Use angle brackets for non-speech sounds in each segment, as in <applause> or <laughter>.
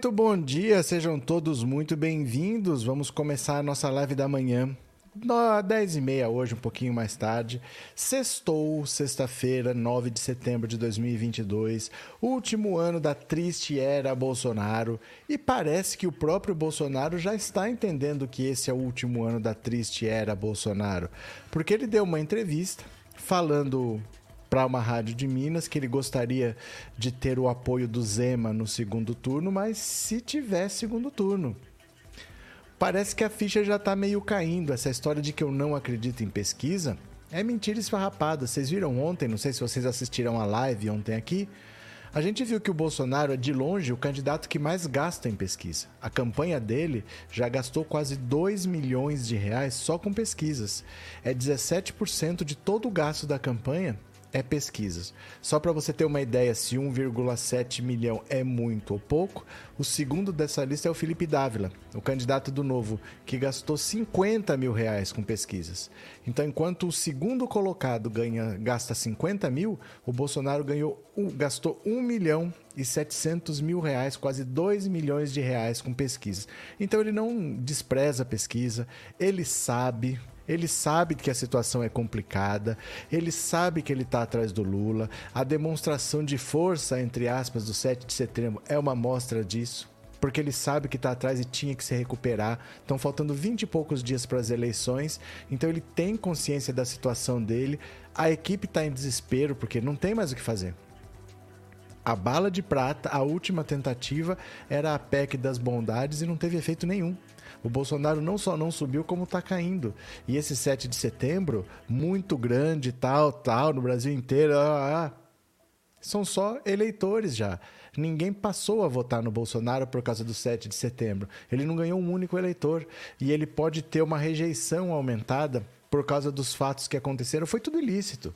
Muito bom dia, sejam todos muito bem-vindos. Vamos começar a nossa live da manhã. 10 e meia hoje, um pouquinho mais tarde. Sextou, sexta-feira, 9 de setembro de 2022, último ano da triste era Bolsonaro. E parece que o próprio Bolsonaro já está entendendo que esse é o último ano da triste era Bolsonaro. Porque ele deu uma entrevista falando para uma rádio de Minas que ele gostaria de ter o apoio do Zema no segundo turno, mas se tiver segundo turno. Parece que a ficha já está meio caindo. Essa história de que eu não acredito em pesquisa é mentira esfarrapada. Vocês viram ontem, não sei se vocês assistiram a live ontem aqui. A gente viu que o Bolsonaro é de longe o candidato que mais gasta em pesquisa. A campanha dele já gastou quase 2 milhões de reais só com pesquisas. É 17% de todo o gasto da campanha é pesquisas. Só para você ter uma ideia se 1,7 milhão é muito ou pouco, o segundo dessa lista é o Felipe Dávila, o candidato do Novo, que gastou 50 mil reais com pesquisas. Então, enquanto o segundo colocado ganha, gasta 50 mil, o Bolsonaro ganhou, gastou 1 milhão e 700 mil reais, quase 2 milhões de reais com pesquisas. Então, ele não despreza a pesquisa, ele sabe ele sabe que a situação é complicada, ele sabe que ele está atrás do Lula. A demonstração de força, entre aspas, do 7 de setembro é uma mostra disso porque ele sabe que está atrás e tinha que se recuperar. Estão faltando 20 e poucos dias para as eleições, então ele tem consciência da situação dele. A equipe está em desespero porque não tem mais o que fazer. A bala de prata, a última tentativa, era a PEC das bondades e não teve efeito nenhum. O Bolsonaro não só não subiu, como está caindo. E esse 7 de setembro, muito grande, tal, tal, no Brasil inteiro, ah, ah, são só eleitores já. Ninguém passou a votar no Bolsonaro por causa do 7 de setembro. Ele não ganhou um único eleitor. E ele pode ter uma rejeição aumentada por causa dos fatos que aconteceram. Foi tudo ilícito.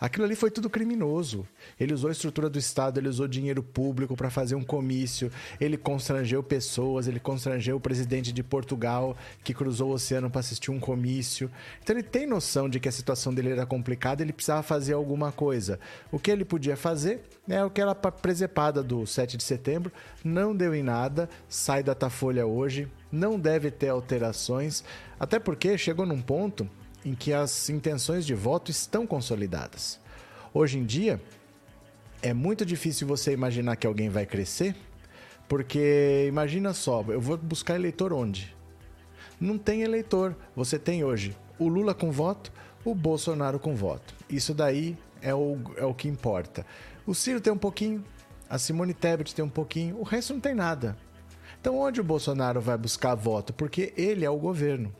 Aquilo ali foi tudo criminoso. Ele usou a estrutura do Estado, ele usou dinheiro público para fazer um comício, ele constrangeu pessoas, ele constrangeu o presidente de Portugal que cruzou o oceano para assistir um comício. Então ele tem noção de que a situação dele era complicada, ele precisava fazer alguma coisa. O que ele podia fazer é o que era presepada do 7 de setembro, não deu em nada, sai da Tafolha hoje, não deve ter alterações, até porque chegou num ponto em que as intenções de voto estão consolidadas. Hoje em dia, é muito difícil você imaginar que alguém vai crescer, porque imagina só, eu vou buscar eleitor onde? Não tem eleitor. Você tem hoje o Lula com voto, o Bolsonaro com voto. Isso daí é o, é o que importa. O Ciro tem um pouquinho, a Simone Tebet tem um pouquinho, o resto não tem nada. Então, onde o Bolsonaro vai buscar voto? Porque ele é o governo.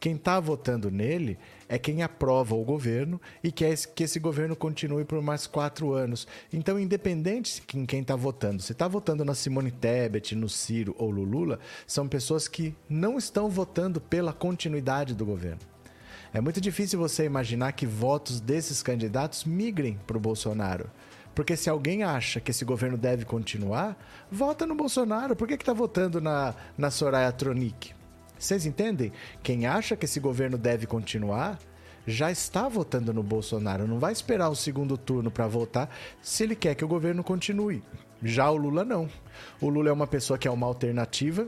Quem está votando nele é quem aprova o governo e quer que esse governo continue por mais quatro anos. Então, independente de quem está votando, se está votando na Simone Tebet, no Ciro ou no Lula, são pessoas que não estão votando pela continuidade do governo. É muito difícil você imaginar que votos desses candidatos migrem para o Bolsonaro. Porque se alguém acha que esse governo deve continuar, vota no Bolsonaro. Por que está votando na, na Soraya Tronic? Vocês entendem? Quem acha que esse governo deve continuar já está votando no Bolsonaro, não vai esperar o segundo turno para votar se ele quer que o governo continue. Já o Lula não. O Lula é uma pessoa que é uma alternativa,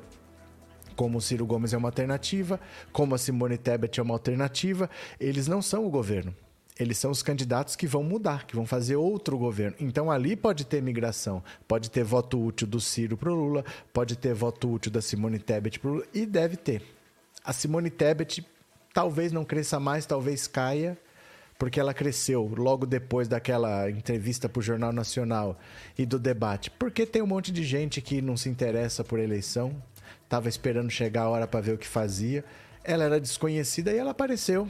como o Ciro Gomes é uma alternativa, como a Simone Tebet é uma alternativa, eles não são o governo. Eles são os candidatos que vão mudar, que vão fazer outro governo. Então ali pode ter migração, pode ter voto útil do Ciro para o Lula, pode ter voto útil da Simone Tebet para o Lula, e deve ter. A Simone Tebet talvez não cresça mais, talvez caia, porque ela cresceu logo depois daquela entrevista para o Jornal Nacional e do debate. Porque tem um monte de gente que não se interessa por eleição, estava esperando chegar a hora para ver o que fazia. Ela era desconhecida e ela apareceu.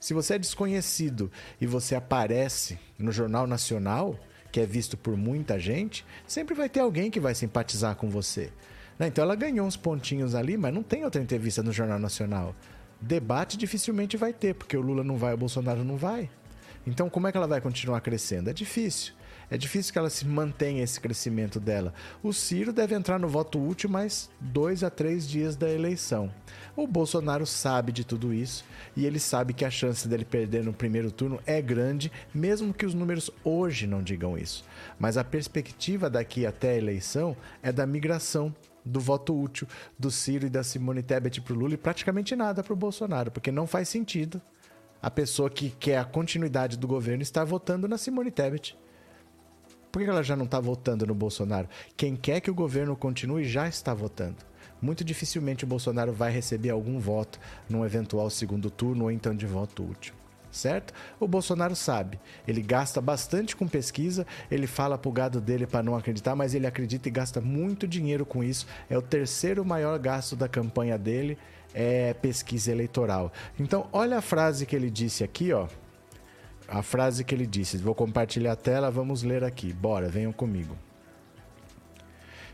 Se você é desconhecido e você aparece no Jornal Nacional, que é visto por muita gente, sempre vai ter alguém que vai simpatizar com você. Né? Então ela ganhou uns pontinhos ali, mas não tem outra entrevista no Jornal Nacional. Debate dificilmente vai ter, porque o Lula não vai, o Bolsonaro não vai. Então como é que ela vai continuar crescendo? É difícil. É difícil que ela se mantenha esse crescimento dela. O Ciro deve entrar no voto útil mais dois a três dias da eleição. O Bolsonaro sabe de tudo isso e ele sabe que a chance dele perder no primeiro turno é grande, mesmo que os números hoje não digam isso. Mas a perspectiva daqui até a eleição é da migração do voto útil do Ciro e da Simone Tebet para o Lula e praticamente nada para o Bolsonaro, porque não faz sentido a pessoa que quer a continuidade do governo estar votando na Simone Tebet. Por que ela já não está votando no Bolsonaro? Quem quer que o governo continue já está votando. Muito dificilmente o Bolsonaro vai receber algum voto num eventual segundo turno ou então de voto útil certo? O Bolsonaro sabe. Ele gasta bastante com pesquisa, ele fala pro gado dele para não acreditar, mas ele acredita e gasta muito dinheiro com isso. É o terceiro maior gasto da campanha dele, é pesquisa eleitoral. Então, olha a frase que ele disse aqui, ó. A frase que ele disse. Vou compartilhar a tela, vamos ler aqui. Bora, venham comigo.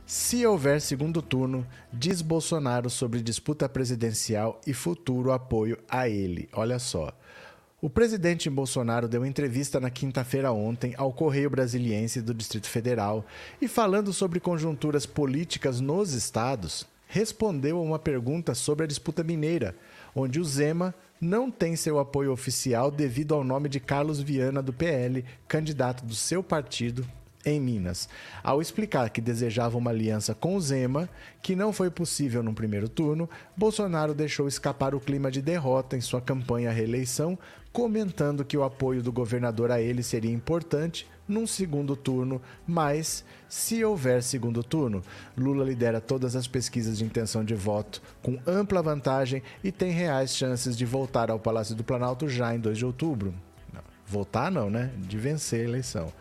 Se houver segundo turno, diz Bolsonaro sobre disputa presidencial e futuro apoio a ele. Olha só. O presidente Bolsonaro deu entrevista na quinta-feira ontem ao Correio Brasiliense do Distrito Federal e, falando sobre conjunturas políticas nos estados, respondeu a uma pergunta sobre a disputa mineira, onde o Zema não tem seu apoio oficial devido ao nome de Carlos Viana do PL, candidato do seu partido em Minas, ao explicar que desejava uma aliança com o Zema, que não foi possível no primeiro turno, Bolsonaro deixou escapar o clima de derrota em sua campanha à reeleição, comentando que o apoio do governador a ele seria importante num segundo turno, mas se houver segundo turno, Lula lidera todas as pesquisas de intenção de voto com ampla vantagem e tem reais chances de voltar ao Palácio do Planalto já em 2 de outubro. Não, voltar não, né? De vencer a eleição.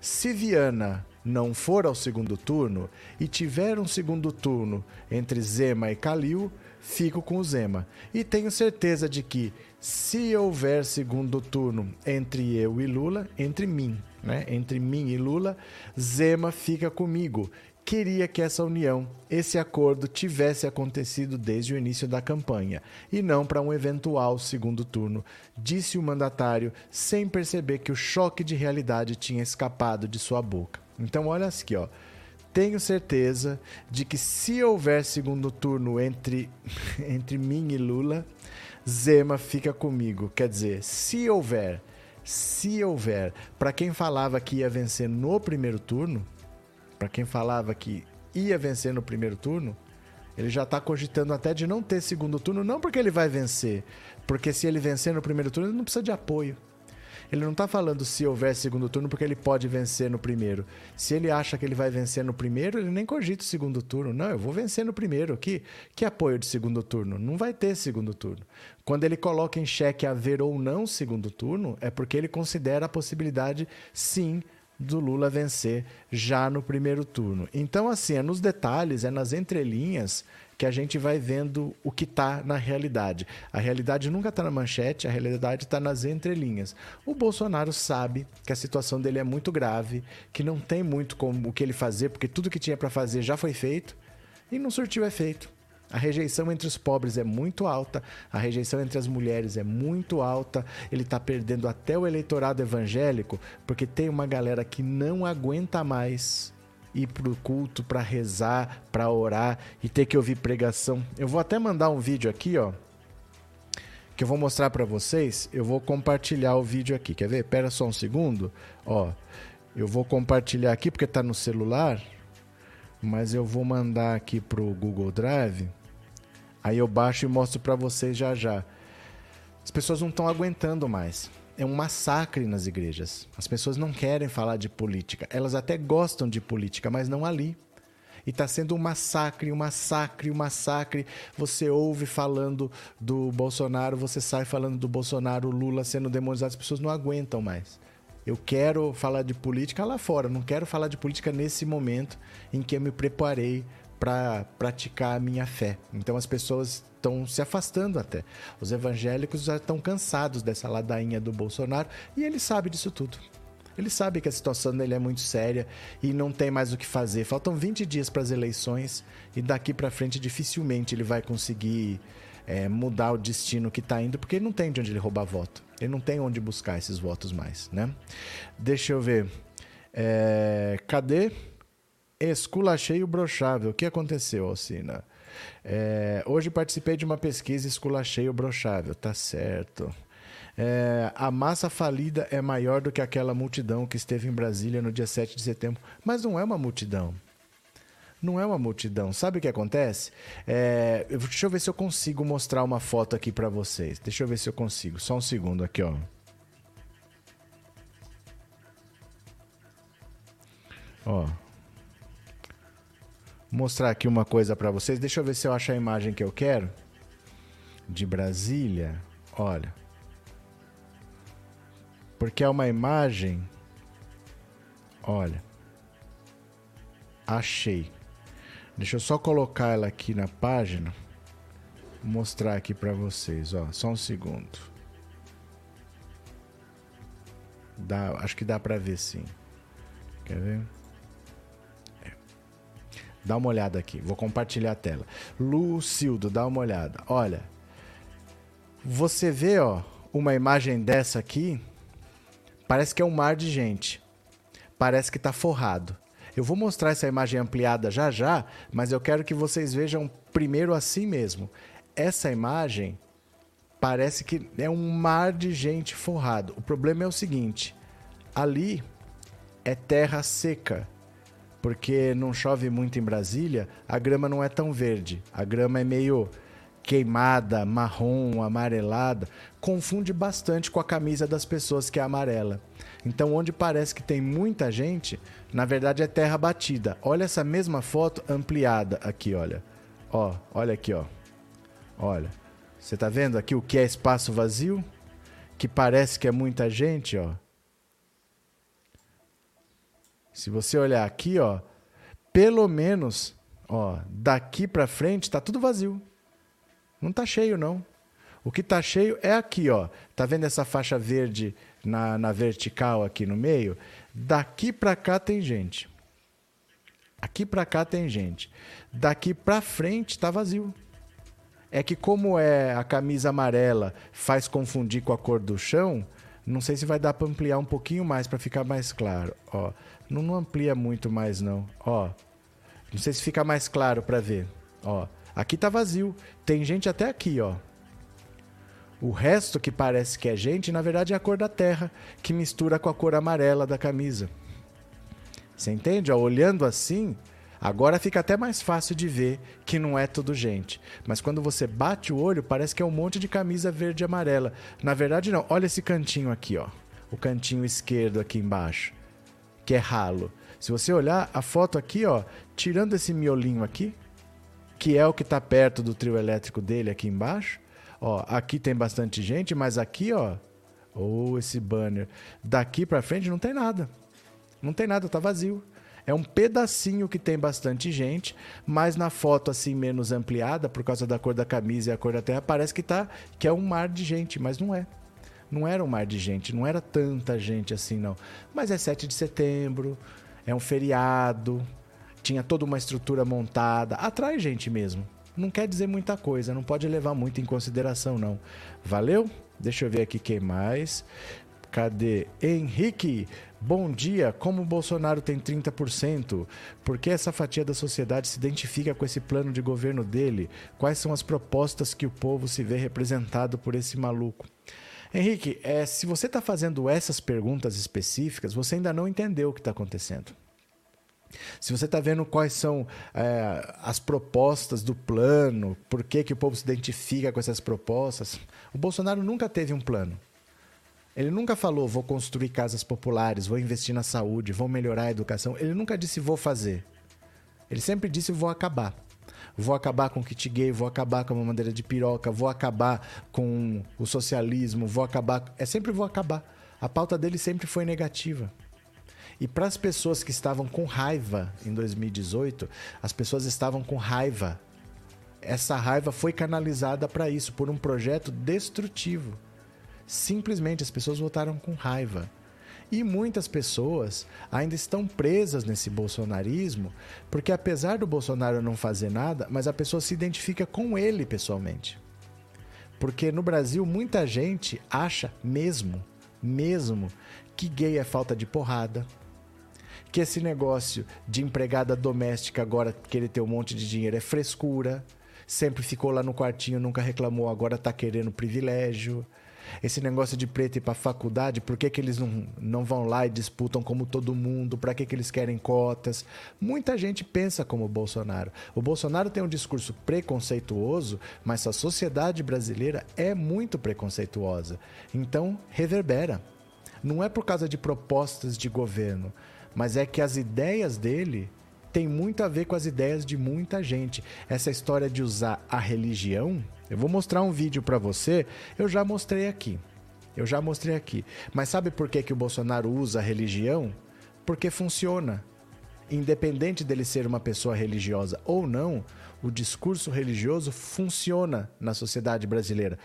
Se Viana não for ao segundo turno e tiver um segundo turno entre Zema e Calil, fico com o Zema. E tenho certeza de que, se houver segundo turno entre eu e Lula, entre mim, né? Entre mim e Lula, Zema fica comigo queria que essa união, esse acordo tivesse acontecido desde o início da campanha e não para um eventual segundo turno, disse o mandatário, sem perceber que o choque de realidade tinha escapado de sua boca. Então, olha aqui, ó. Tenho certeza de que se houver segundo turno entre, <laughs> entre mim e Lula, Zema fica comigo. Quer dizer, se houver, se houver, para quem falava que ia vencer no primeiro turno, para quem falava que ia vencer no primeiro turno, ele já está cogitando até de não ter segundo turno, não porque ele vai vencer, porque se ele vencer no primeiro turno, ele não precisa de apoio. Ele não está falando se houver segundo turno porque ele pode vencer no primeiro. Se ele acha que ele vai vencer no primeiro, ele nem cogita o segundo turno. Não, eu vou vencer no primeiro. Que, que apoio de segundo turno? Não vai ter segundo turno. Quando ele coloca em xeque haver ou não segundo turno, é porque ele considera a possibilidade, sim, do Lula vencer já no primeiro turno. Então, assim, é nos detalhes, é nas entrelinhas que a gente vai vendo o que está na realidade. A realidade nunca está na manchete, a realidade está nas entrelinhas. O Bolsonaro sabe que a situação dele é muito grave, que não tem muito como o que ele fazer, porque tudo que tinha para fazer já foi feito e não surtiu efeito. A rejeição entre os pobres é muito alta, a rejeição entre as mulheres é muito alta. Ele está perdendo até o eleitorado evangélico, porque tem uma galera que não aguenta mais ir pro culto para rezar, para orar e ter que ouvir pregação. Eu vou até mandar um vídeo aqui, ó, que eu vou mostrar para vocês. Eu vou compartilhar o vídeo aqui. Quer ver? Espera só um segundo. Ó, eu vou compartilhar aqui porque está no celular, mas eu vou mandar aqui pro Google Drive Aí eu baixo e mostro para vocês já já. As pessoas não estão aguentando mais. É um massacre nas igrejas. As pessoas não querem falar de política. Elas até gostam de política, mas não ali. E está sendo um massacre, um massacre, um massacre. Você ouve falando do Bolsonaro, você sai falando do Bolsonaro, Lula sendo demonizado. As pessoas não aguentam mais. Eu quero falar de política lá fora, não quero falar de política nesse momento em que eu me preparei para praticar a minha fé. Então as pessoas estão se afastando até. Os evangélicos já estão cansados dessa ladainha do Bolsonaro e ele sabe disso tudo. Ele sabe que a situação dele é muito séria e não tem mais o que fazer. Faltam 20 dias para as eleições e daqui para frente dificilmente ele vai conseguir é, mudar o destino que está indo, porque ele não tem de onde ele roubar voto. Ele não tem onde buscar esses votos mais, né? Deixa eu ver. É, cadê? Esculachei o brochável. O que aconteceu, Alcina? É, hoje participei de uma pesquisa esculachei o brochável. Tá certo. É, a massa falida é maior do que aquela multidão que esteve em Brasília no dia 7 de setembro. Mas não é uma multidão. Não é uma multidão. Sabe o que acontece? É, deixa eu ver se eu consigo mostrar uma foto aqui para vocês. Deixa eu ver se eu consigo. Só um segundo aqui, ó. Ó. Mostrar aqui uma coisa para vocês. Deixa eu ver se eu acho a imagem que eu quero. De Brasília. Olha. Porque é uma imagem. Olha. Achei. Deixa eu só colocar ela aqui na página. Mostrar aqui para vocês, ó. Só um segundo. Dá, acho que dá para ver sim. Quer ver? Dá uma olhada aqui. Vou compartilhar a tela. Lucildo, dá uma olhada. Olha. Você vê, ó, uma imagem dessa aqui Parece que é um mar de gente. Parece que está forrado. Eu vou mostrar essa imagem ampliada já já, mas eu quero que vocês vejam primeiro assim mesmo. Essa imagem parece que é um mar de gente forrado. O problema é o seguinte: ali é terra seca, porque não chove muito em Brasília, a grama não é tão verde. A grama é meio queimada, marrom, amarelada, confunde bastante com a camisa das pessoas que é amarela. Então, onde parece que tem muita gente, na verdade é terra batida. Olha essa mesma foto ampliada aqui, olha. Ó, olha aqui, ó. Olha. Você tá vendo aqui o que é espaço vazio? Que parece que é muita gente, ó. Se você olhar aqui, ó, pelo menos, ó, daqui para frente tá tudo vazio. Não tá cheio, não. O que tá cheio é aqui, ó. Tá vendo essa faixa verde na, na vertical aqui no meio? Daqui para cá tem gente. Aqui para cá tem gente. Daqui para frente tá vazio. É que como é a camisa amarela faz confundir com a cor do chão, não sei se vai dar para ampliar um pouquinho mais para ficar mais claro, ó. Não, não amplia muito mais não, ó. Não sei se fica mais claro para ver, ó. Aqui tá vazio. Tem gente até aqui, ó. O resto que parece que é gente, na verdade é a cor da terra, que mistura com a cor amarela da camisa. Você entende? Ó, olhando assim, agora fica até mais fácil de ver que não é tudo gente. Mas quando você bate o olho, parece que é um monte de camisa verde e amarela. Na verdade, não. Olha esse cantinho aqui, ó. O cantinho esquerdo aqui embaixo, que é ralo. Se você olhar a foto aqui, ó, tirando esse miolinho aqui, que é o que está perto do trio elétrico dele aqui embaixo. Ó, aqui tem bastante gente, mas aqui, ó, ou oh, esse banner, daqui para frente não tem nada. Não tem nada, tá vazio. É um pedacinho que tem bastante gente, mas na foto assim menos ampliada por causa da cor da camisa e a cor da terra parece que tá que é um mar de gente, mas não é. Não era um mar de gente, não era tanta gente assim não. Mas é 7 de setembro, é um feriado, tinha toda uma estrutura montada. Atrai gente mesmo. Não quer dizer muita coisa, não pode levar muito em consideração, não. Valeu? Deixa eu ver aqui quem mais. Cadê? Henrique, bom dia. Como o Bolsonaro tem 30%, por que essa fatia da sociedade se identifica com esse plano de governo dele? Quais são as propostas que o povo se vê representado por esse maluco? Henrique, é, se você está fazendo essas perguntas específicas, você ainda não entendeu o que está acontecendo. Se você está vendo quais são é, as propostas do plano, por que, que o povo se identifica com essas propostas, o Bolsonaro nunca teve um plano. Ele nunca falou, vou construir casas populares, vou investir na saúde, vou melhorar a educação. Ele nunca disse, vou fazer. Ele sempre disse, vou acabar. Vou acabar com o kit gay, vou acabar com a madeira de piroca, vou acabar com o socialismo, vou acabar. É sempre vou acabar. A pauta dele sempre foi negativa. E para as pessoas que estavam com raiva em 2018, as pessoas estavam com raiva. Essa raiva foi canalizada para isso, por um projeto destrutivo. Simplesmente as pessoas votaram com raiva. E muitas pessoas ainda estão presas nesse bolsonarismo, porque apesar do Bolsonaro não fazer nada, mas a pessoa se identifica com ele pessoalmente. Porque no Brasil muita gente acha mesmo, mesmo, que gay é falta de porrada, que esse negócio de empregada doméstica agora querer ter um monte de dinheiro é frescura. Sempre ficou lá no quartinho, nunca reclamou, agora tá querendo privilégio. Esse negócio de preto ir para faculdade, por que, que eles não, não vão lá e disputam como todo mundo? Para que, que eles querem cotas? Muita gente pensa como o Bolsonaro. O Bolsonaro tem um discurso preconceituoso, mas a sociedade brasileira é muito preconceituosa. Então, reverbera. Não é por causa de propostas de governo, mas é que as ideias dele têm muito a ver com as ideias de muita gente. Essa história de usar a religião eu vou mostrar um vídeo para você, eu já mostrei aqui. Eu já mostrei aqui. Mas sabe por que, que o Bolsonaro usa a religião? Porque funciona. Independente dele ser uma pessoa religiosa ou não, o discurso religioso funciona na sociedade brasileira.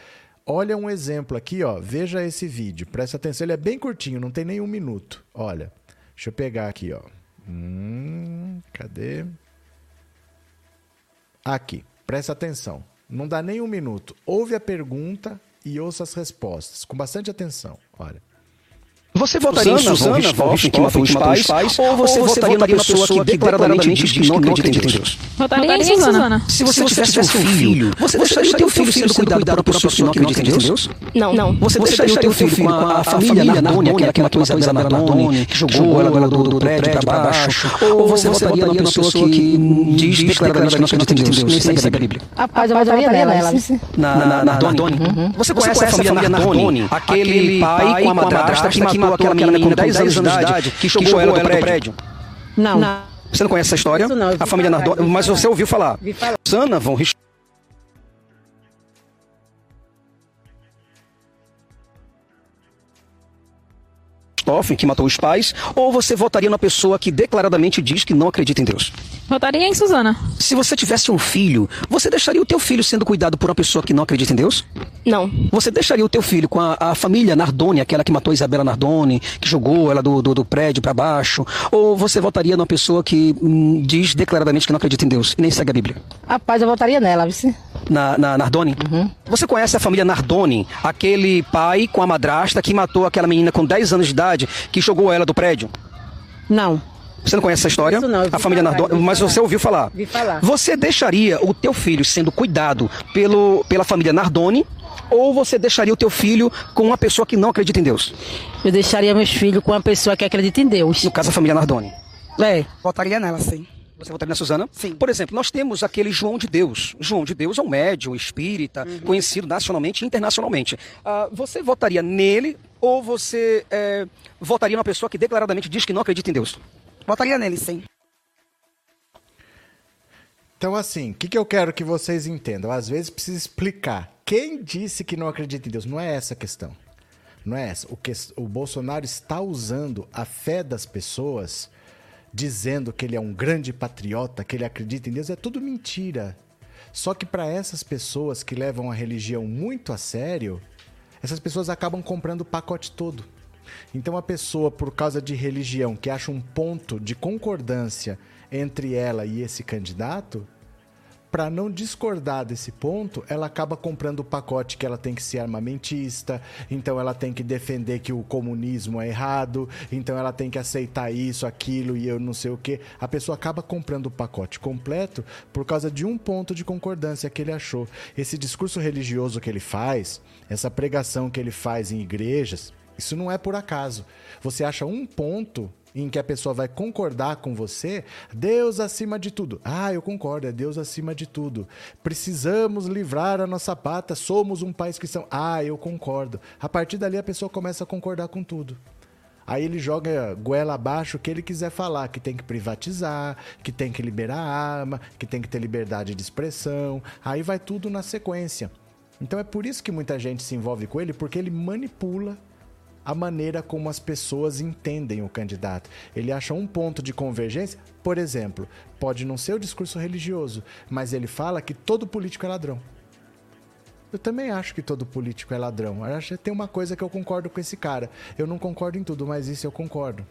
Olha um exemplo aqui, ó. Veja esse vídeo. Presta atenção, ele é bem curtinho, não tem nem um minuto. Olha, deixa eu pegar aqui, ó. Hum, cadê? Aqui, presta atenção. Não dá nem um minuto. Ouve a pergunta e ouça as respostas, com bastante atenção. Olha. Você votaria em Suzana Richthofen, que matou os pais, pais ou você, ou você votaria na pessoa que declaradamente diz que não acredita em Deus? Votaria em Suzana. Se você tivesse um filho, você deixaria o teu filho sendo cuidado por uma pessoa que não acredita em Deus? Não. não. Você deixaria o teu filho com a família Nardoni, aquela que matou Isabela Nardoni, que jogou ela do prédio para baixo? Ou você votaria na pessoa que diz declaradamente que não acredita em Deus, nem segue a Bíblia? Rapaz, eu votaria nela. Na Nardoni? Você conhece a família Nardoni? Aquele pai com a madrasta que matou matou aquela menina com 10 anos de idade que jogou ela do prédio? Não. não. Você não conhece essa história? Não, a família Nardoni, mas você ouviu falar. Vi falar. Sana von Richthofen que matou os pais, ou você votaria na pessoa que declaradamente diz que não acredita em Deus? Votaria em Suzana. Se você tivesse um filho, você deixaria o teu filho sendo cuidado por uma pessoa que não acredita em Deus? Não. Você deixaria o teu filho com a, a família Nardoni, aquela que matou Isabela Nardoni, que jogou ela do, do, do prédio para baixo? Ou você votaria numa pessoa que hum, diz declaradamente que não acredita em Deus e nem segue a Bíblia? Rapaz, eu votaria nela, viu? Na, na Nardoni? Uhum. Você conhece a família Nardoni? Aquele pai com a madrasta que matou aquela menina com 10 anos de idade, que jogou ela do prédio? Não. Você não conhece essa história? Isso não, a família falar, Nardoni, mas falar. você ouviu falar. Vi falar. Você deixaria o teu filho sendo cuidado pelo, pela família Nardoni ou você deixaria o teu filho com uma pessoa que não acredita em Deus? Eu deixaria meus filhos com uma pessoa que acredita em Deus. No caso, a família Nardoni. É. Votaria nela, sim. Você votaria na Suzana? Sim. Por exemplo, nós temos aquele João de Deus. João de Deus é um médium espírita, Uhum. conhecido nacionalmente e internacionalmente. Ah, você votaria nele ou você eh, votaria numa pessoa que declaradamente diz que não acredita em Deus? Votaria nele, sim. Então, assim, o que, que eu quero que vocês entendam? Às vezes precisa explicar. Quem disse que não acredita em Deus? Não é essa a questão. Não é essa. O, que, o Bolsonaro está usando a fé das pessoas, dizendo que ele é um grande patriota, que ele acredita em Deus. É tudo mentira. Só que para essas pessoas que levam a religião muito a sério, essas pessoas acabam comprando o pacote todo. Então a pessoa, por causa de religião, que acha um ponto de concordância entre ela e esse candidato, para não discordar desse ponto, ela acaba comprando o pacote que ela tem que ser armamentista, então ela tem que defender que o comunismo é errado, então ela tem que aceitar isso, aquilo e eu não sei o que. A pessoa acaba comprando o pacote completo por causa de um ponto de concordância que ele achou. Esse discurso religioso que ele faz, essa pregação que ele faz em igrejas, isso não é por acaso. Você acha um ponto em que a pessoa vai concordar com você, Deus acima de tudo. Ah, eu concordo, é Deus acima de tudo. Precisamos livrar a nossa pata, somos um país cristão. Ah, eu concordo. A partir dali a pessoa começa a concordar com tudo. Aí ele joga goela abaixo o que ele quiser falar, que tem que privatizar, que tem que liberar arma, que tem que ter liberdade de expressão. Aí vai tudo na sequência. Então é por isso que muita gente se envolve com ele, porque ele manipula a maneira como as pessoas entendem o candidato. Ele acha um ponto de convergência, por exemplo, pode não ser o discurso religioso, mas ele fala que todo político é ladrão. Eu também acho que todo político é ladrão. Eu acho que tem uma coisa que eu concordo com esse cara. Eu não concordo em tudo, mas isso eu concordo.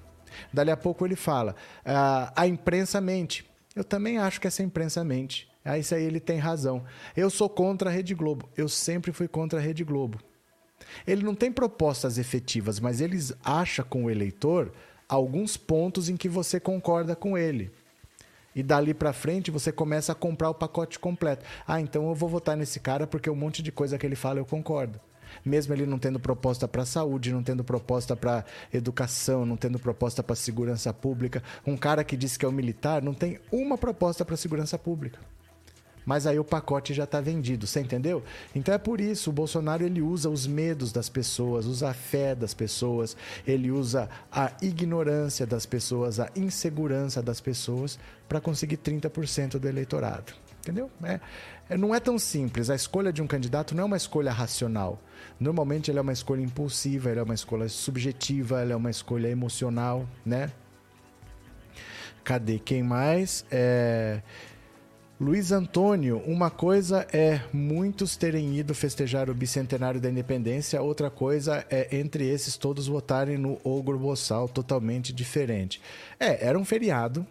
Dali a pouco ele fala: ah, a imprensa mente. Eu também acho que essa imprensa mente. Ah, isso aí ele tem razão. Eu sou contra a Rede Globo. Eu sempre fui contra a Rede Globo. Ele não tem propostas efetivas, mas eles acha com o eleitor alguns pontos em que você concorda com ele. E dali para frente você começa a comprar o pacote completo. Ah, então eu vou votar nesse cara porque um monte de coisa que ele fala eu concordo. Mesmo ele não tendo proposta para saúde, não tendo proposta para educação, não tendo proposta para segurança pública, um cara que diz que é um militar não tem uma proposta para segurança pública mas aí o pacote já está vendido, você entendeu? Então é por isso o Bolsonaro ele usa os medos das pessoas, usa a fé das pessoas, ele usa a ignorância das pessoas, a insegurança das pessoas para conseguir 30% do eleitorado. Entendeu? É, é, não é tão simples. A escolha de um candidato não é uma escolha racional. Normalmente ela é uma escolha impulsiva, ela é uma escolha subjetiva, ela é uma escolha emocional, né? Cadê quem mais? É... Luiz Antônio, uma coisa é muitos terem ido festejar o bicentenário da independência, outra coisa é entre esses todos votarem no Ogro Boçal, totalmente diferente. É, era um feriado,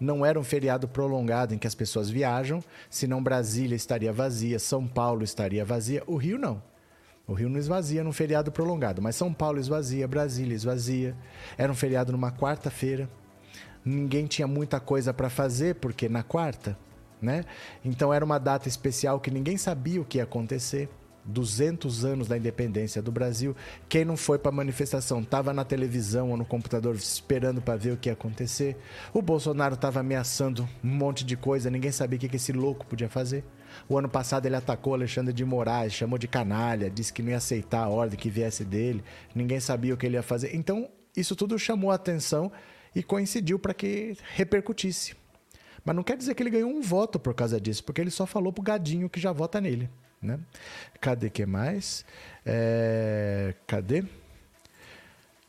não era um feriado prolongado em que as pessoas viajam, senão Brasília estaria vazia, São Paulo estaria vazia, o Rio não. O Rio não esvazia num feriado prolongado, mas São Paulo esvazia, Brasília esvazia. Era um feriado numa quarta-feira. Ninguém tinha muita coisa para fazer, porque na quarta né? Então era uma data especial que ninguém sabia o que ia acontecer. 200 anos da independência do Brasil. Quem não foi para a manifestação estava na televisão ou no computador esperando para ver o que ia acontecer. O Bolsonaro estava ameaçando um monte de coisa, ninguém sabia o que esse louco podia fazer. O ano passado ele atacou Alexandre de Moraes, chamou de canalha, disse que não ia aceitar a ordem que viesse dele, ninguém sabia o que ele ia fazer. Então, isso tudo chamou a atenção e coincidiu para que repercutisse. Mas não quer dizer que ele ganhou um voto por causa disso, porque ele só falou pro gadinho que já vota nele. Né? Cadê que mais? É... Cadê?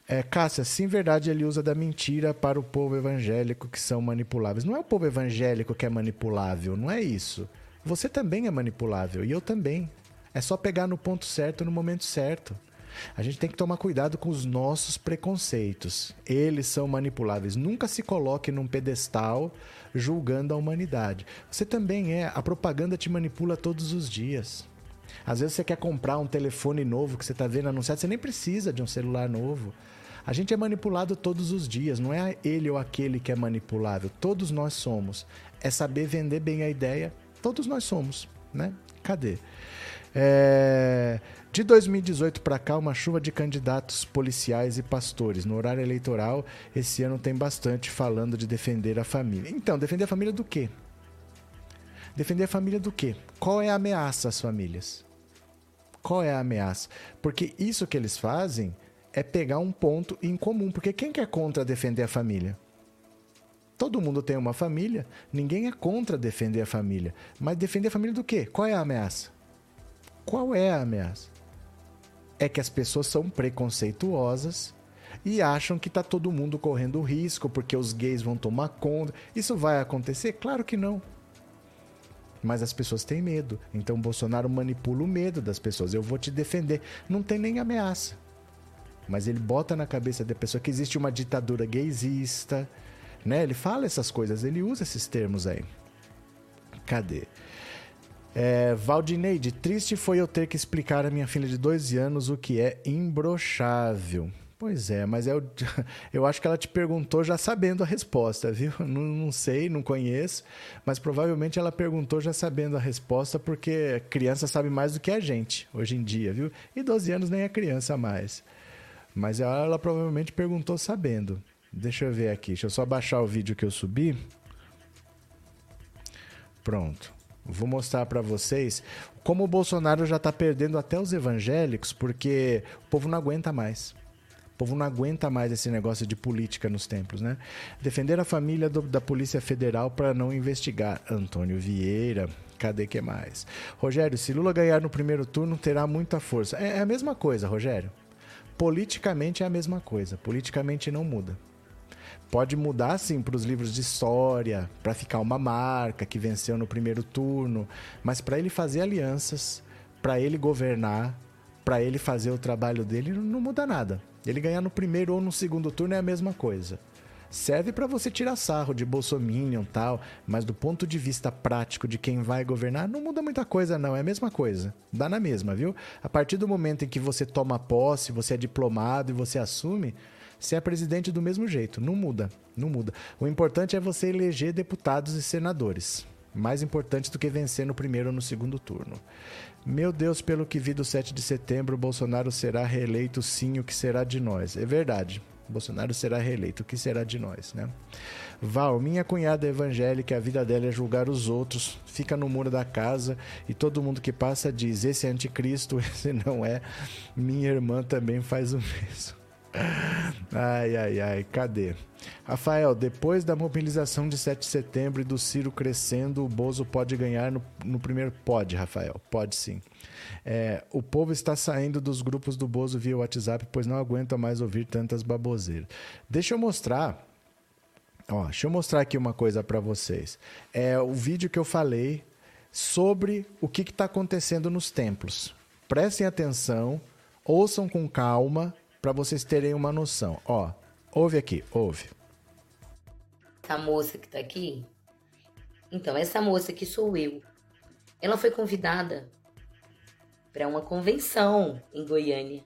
É, Cássia, sim, verdade, ele usa da mentira para o povo evangélico que são manipuláveis. Não é o povo evangélico que é manipulável, não é isso. Você também é manipulável e eu também. É só pegar no ponto certo no momento certo. A gente tem que tomar cuidado com os nossos preconceitos. Eles são manipuláveis. Nunca se coloque num pedestal julgando a humanidade. Você também é. A propaganda te manipula todos os dias. Às vezes você quer comprar um telefone novo que você está vendo anunciado, você nem precisa de um celular novo. A gente é manipulado todos os dias, não é ele ou aquele que é manipulável. Todos nós somos. É saber vender bem a ideia, todos nós somos, né? Cadê? É... De 2018 para cá, uma chuva de candidatos policiais e pastores. No horário eleitoral, esse ano tem bastante falando de defender a família. Então, defender a família do quê? Defender a família do quê? Qual é a ameaça às famílias? Qual é a ameaça? Porque isso que eles fazem é pegar um ponto em comum. Porque quem que é contra defender a família? Todo mundo tem uma família, ninguém é contra defender a família. Mas defender a família do quê? Qual é a ameaça? Qual é a ameaça? É que as pessoas são preconceituosas e acham que está todo mundo correndo risco porque os gays vão tomar conta. Isso vai acontecer? Claro que não. Mas as pessoas têm medo. Então Bolsonaro manipula o medo das pessoas. Eu vou te defender. Não tem nem ameaça. Mas ele bota na cabeça da pessoa que existe uma ditadura gaysista, né? Ele fala essas coisas, ele usa esses termos aí. Cadê? É, Valdineide, triste foi eu ter que explicar à minha filha de dois anos o que é imbrochável. Pois é, mas eu, <laughs> eu acho que ela te perguntou já sabendo a resposta, viu? <laughs> Não, não, sei, não conheço, mas provavelmente ela perguntou já sabendo a resposta, porque criança sabe mais do que a gente hoje em dia, viu? E 12 anos nem é criança mais. Mas ela, ela provavelmente perguntou sabendo. Deixa eu ver aqui, deixa eu só baixar o vídeo que eu subi. Pronto. Vou mostrar para vocês como o Bolsonaro já está perdendo até os evangélicos, porque o povo não aguenta mais. O povo não aguenta mais esse negócio de política nos templos, né? Defender a família do, da Polícia Federal para não investigar. Antônio Vieira, cadê que mais? Rogério, se Lula ganhar no primeiro turno, terá muita força. É, é a mesma coisa, Rogério. Politicamente é a mesma coisa. Politicamente não muda. Pode mudar sim para os livros de história, para ficar uma marca que venceu no primeiro turno, mas para ele fazer alianças, para ele governar, para ele fazer o trabalho dele, não muda nada. Ele ganhar no primeiro ou no segundo turno é a mesma coisa. Serve para você tirar sarro de Bolsominion tal, mas do ponto de vista prático de quem vai governar, não muda muita coisa, não. É a mesma coisa. Dá na mesma, viu? A partir do momento em que você toma posse, você é diplomado e você assume, Você é presidente do mesmo jeito, não muda, não muda. O importante é você eleger deputados e senadores. Mais importante do que vencer no primeiro ou no segundo turno. Meu Deus, pelo que vi do 7 de setembro, Bolsonaro será reeleito sim, o que será de nós? É verdade. Bolsonaro será reeleito, o que será de nós, né? Val, minha cunhada é evangélica, a vida dela é julgar os outros, fica no muro da casa e todo mundo que passa diz: esse é anticristo, <laughs> esse não é. Minha irmã também faz o mesmo. Ai, ai, ai, cadê? Rafael, depois da mobilização de 7 de setembro e do Ciro crescendo, o Bozo pode ganhar no, no primeiro? Pode, Rafael, pode sim. É, o povo está saindo dos grupos do Bozo via WhatsApp, pois não aguenta mais ouvir tantas baboseiras. Deixa eu mostrar. Ó, deixa eu mostrar aqui uma coisa para vocês. É o vídeo que eu falei sobre o que está acontecendo nos templos. Prestem atenção, ouçam com calma para vocês terem uma noção. Ó, ouve aqui, ouve. Essa moça que tá aqui, então essa moça que sou eu. Ela foi convidada para uma convenção em Goiânia.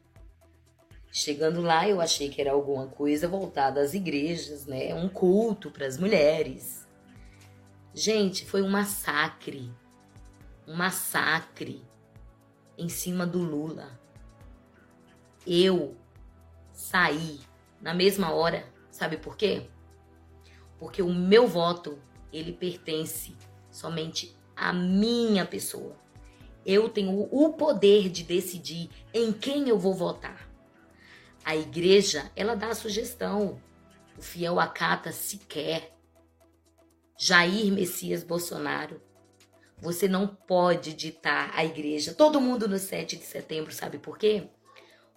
Chegando lá, eu achei que era alguma coisa voltada às igrejas, né? Um culto para as mulheres. Gente, foi um massacre. Um massacre em cima do Lula. Eu sair na mesma hora. Sabe por quê? Porque o meu voto, ele pertence somente à minha pessoa. Eu tenho o poder de decidir em quem eu vou votar. A igreja, ela dá a sugestão. O fiel acata se quer. Jair Messias Bolsonaro. Você não pode ditar a igreja. Todo mundo no 7 de setembro, sabe por quê?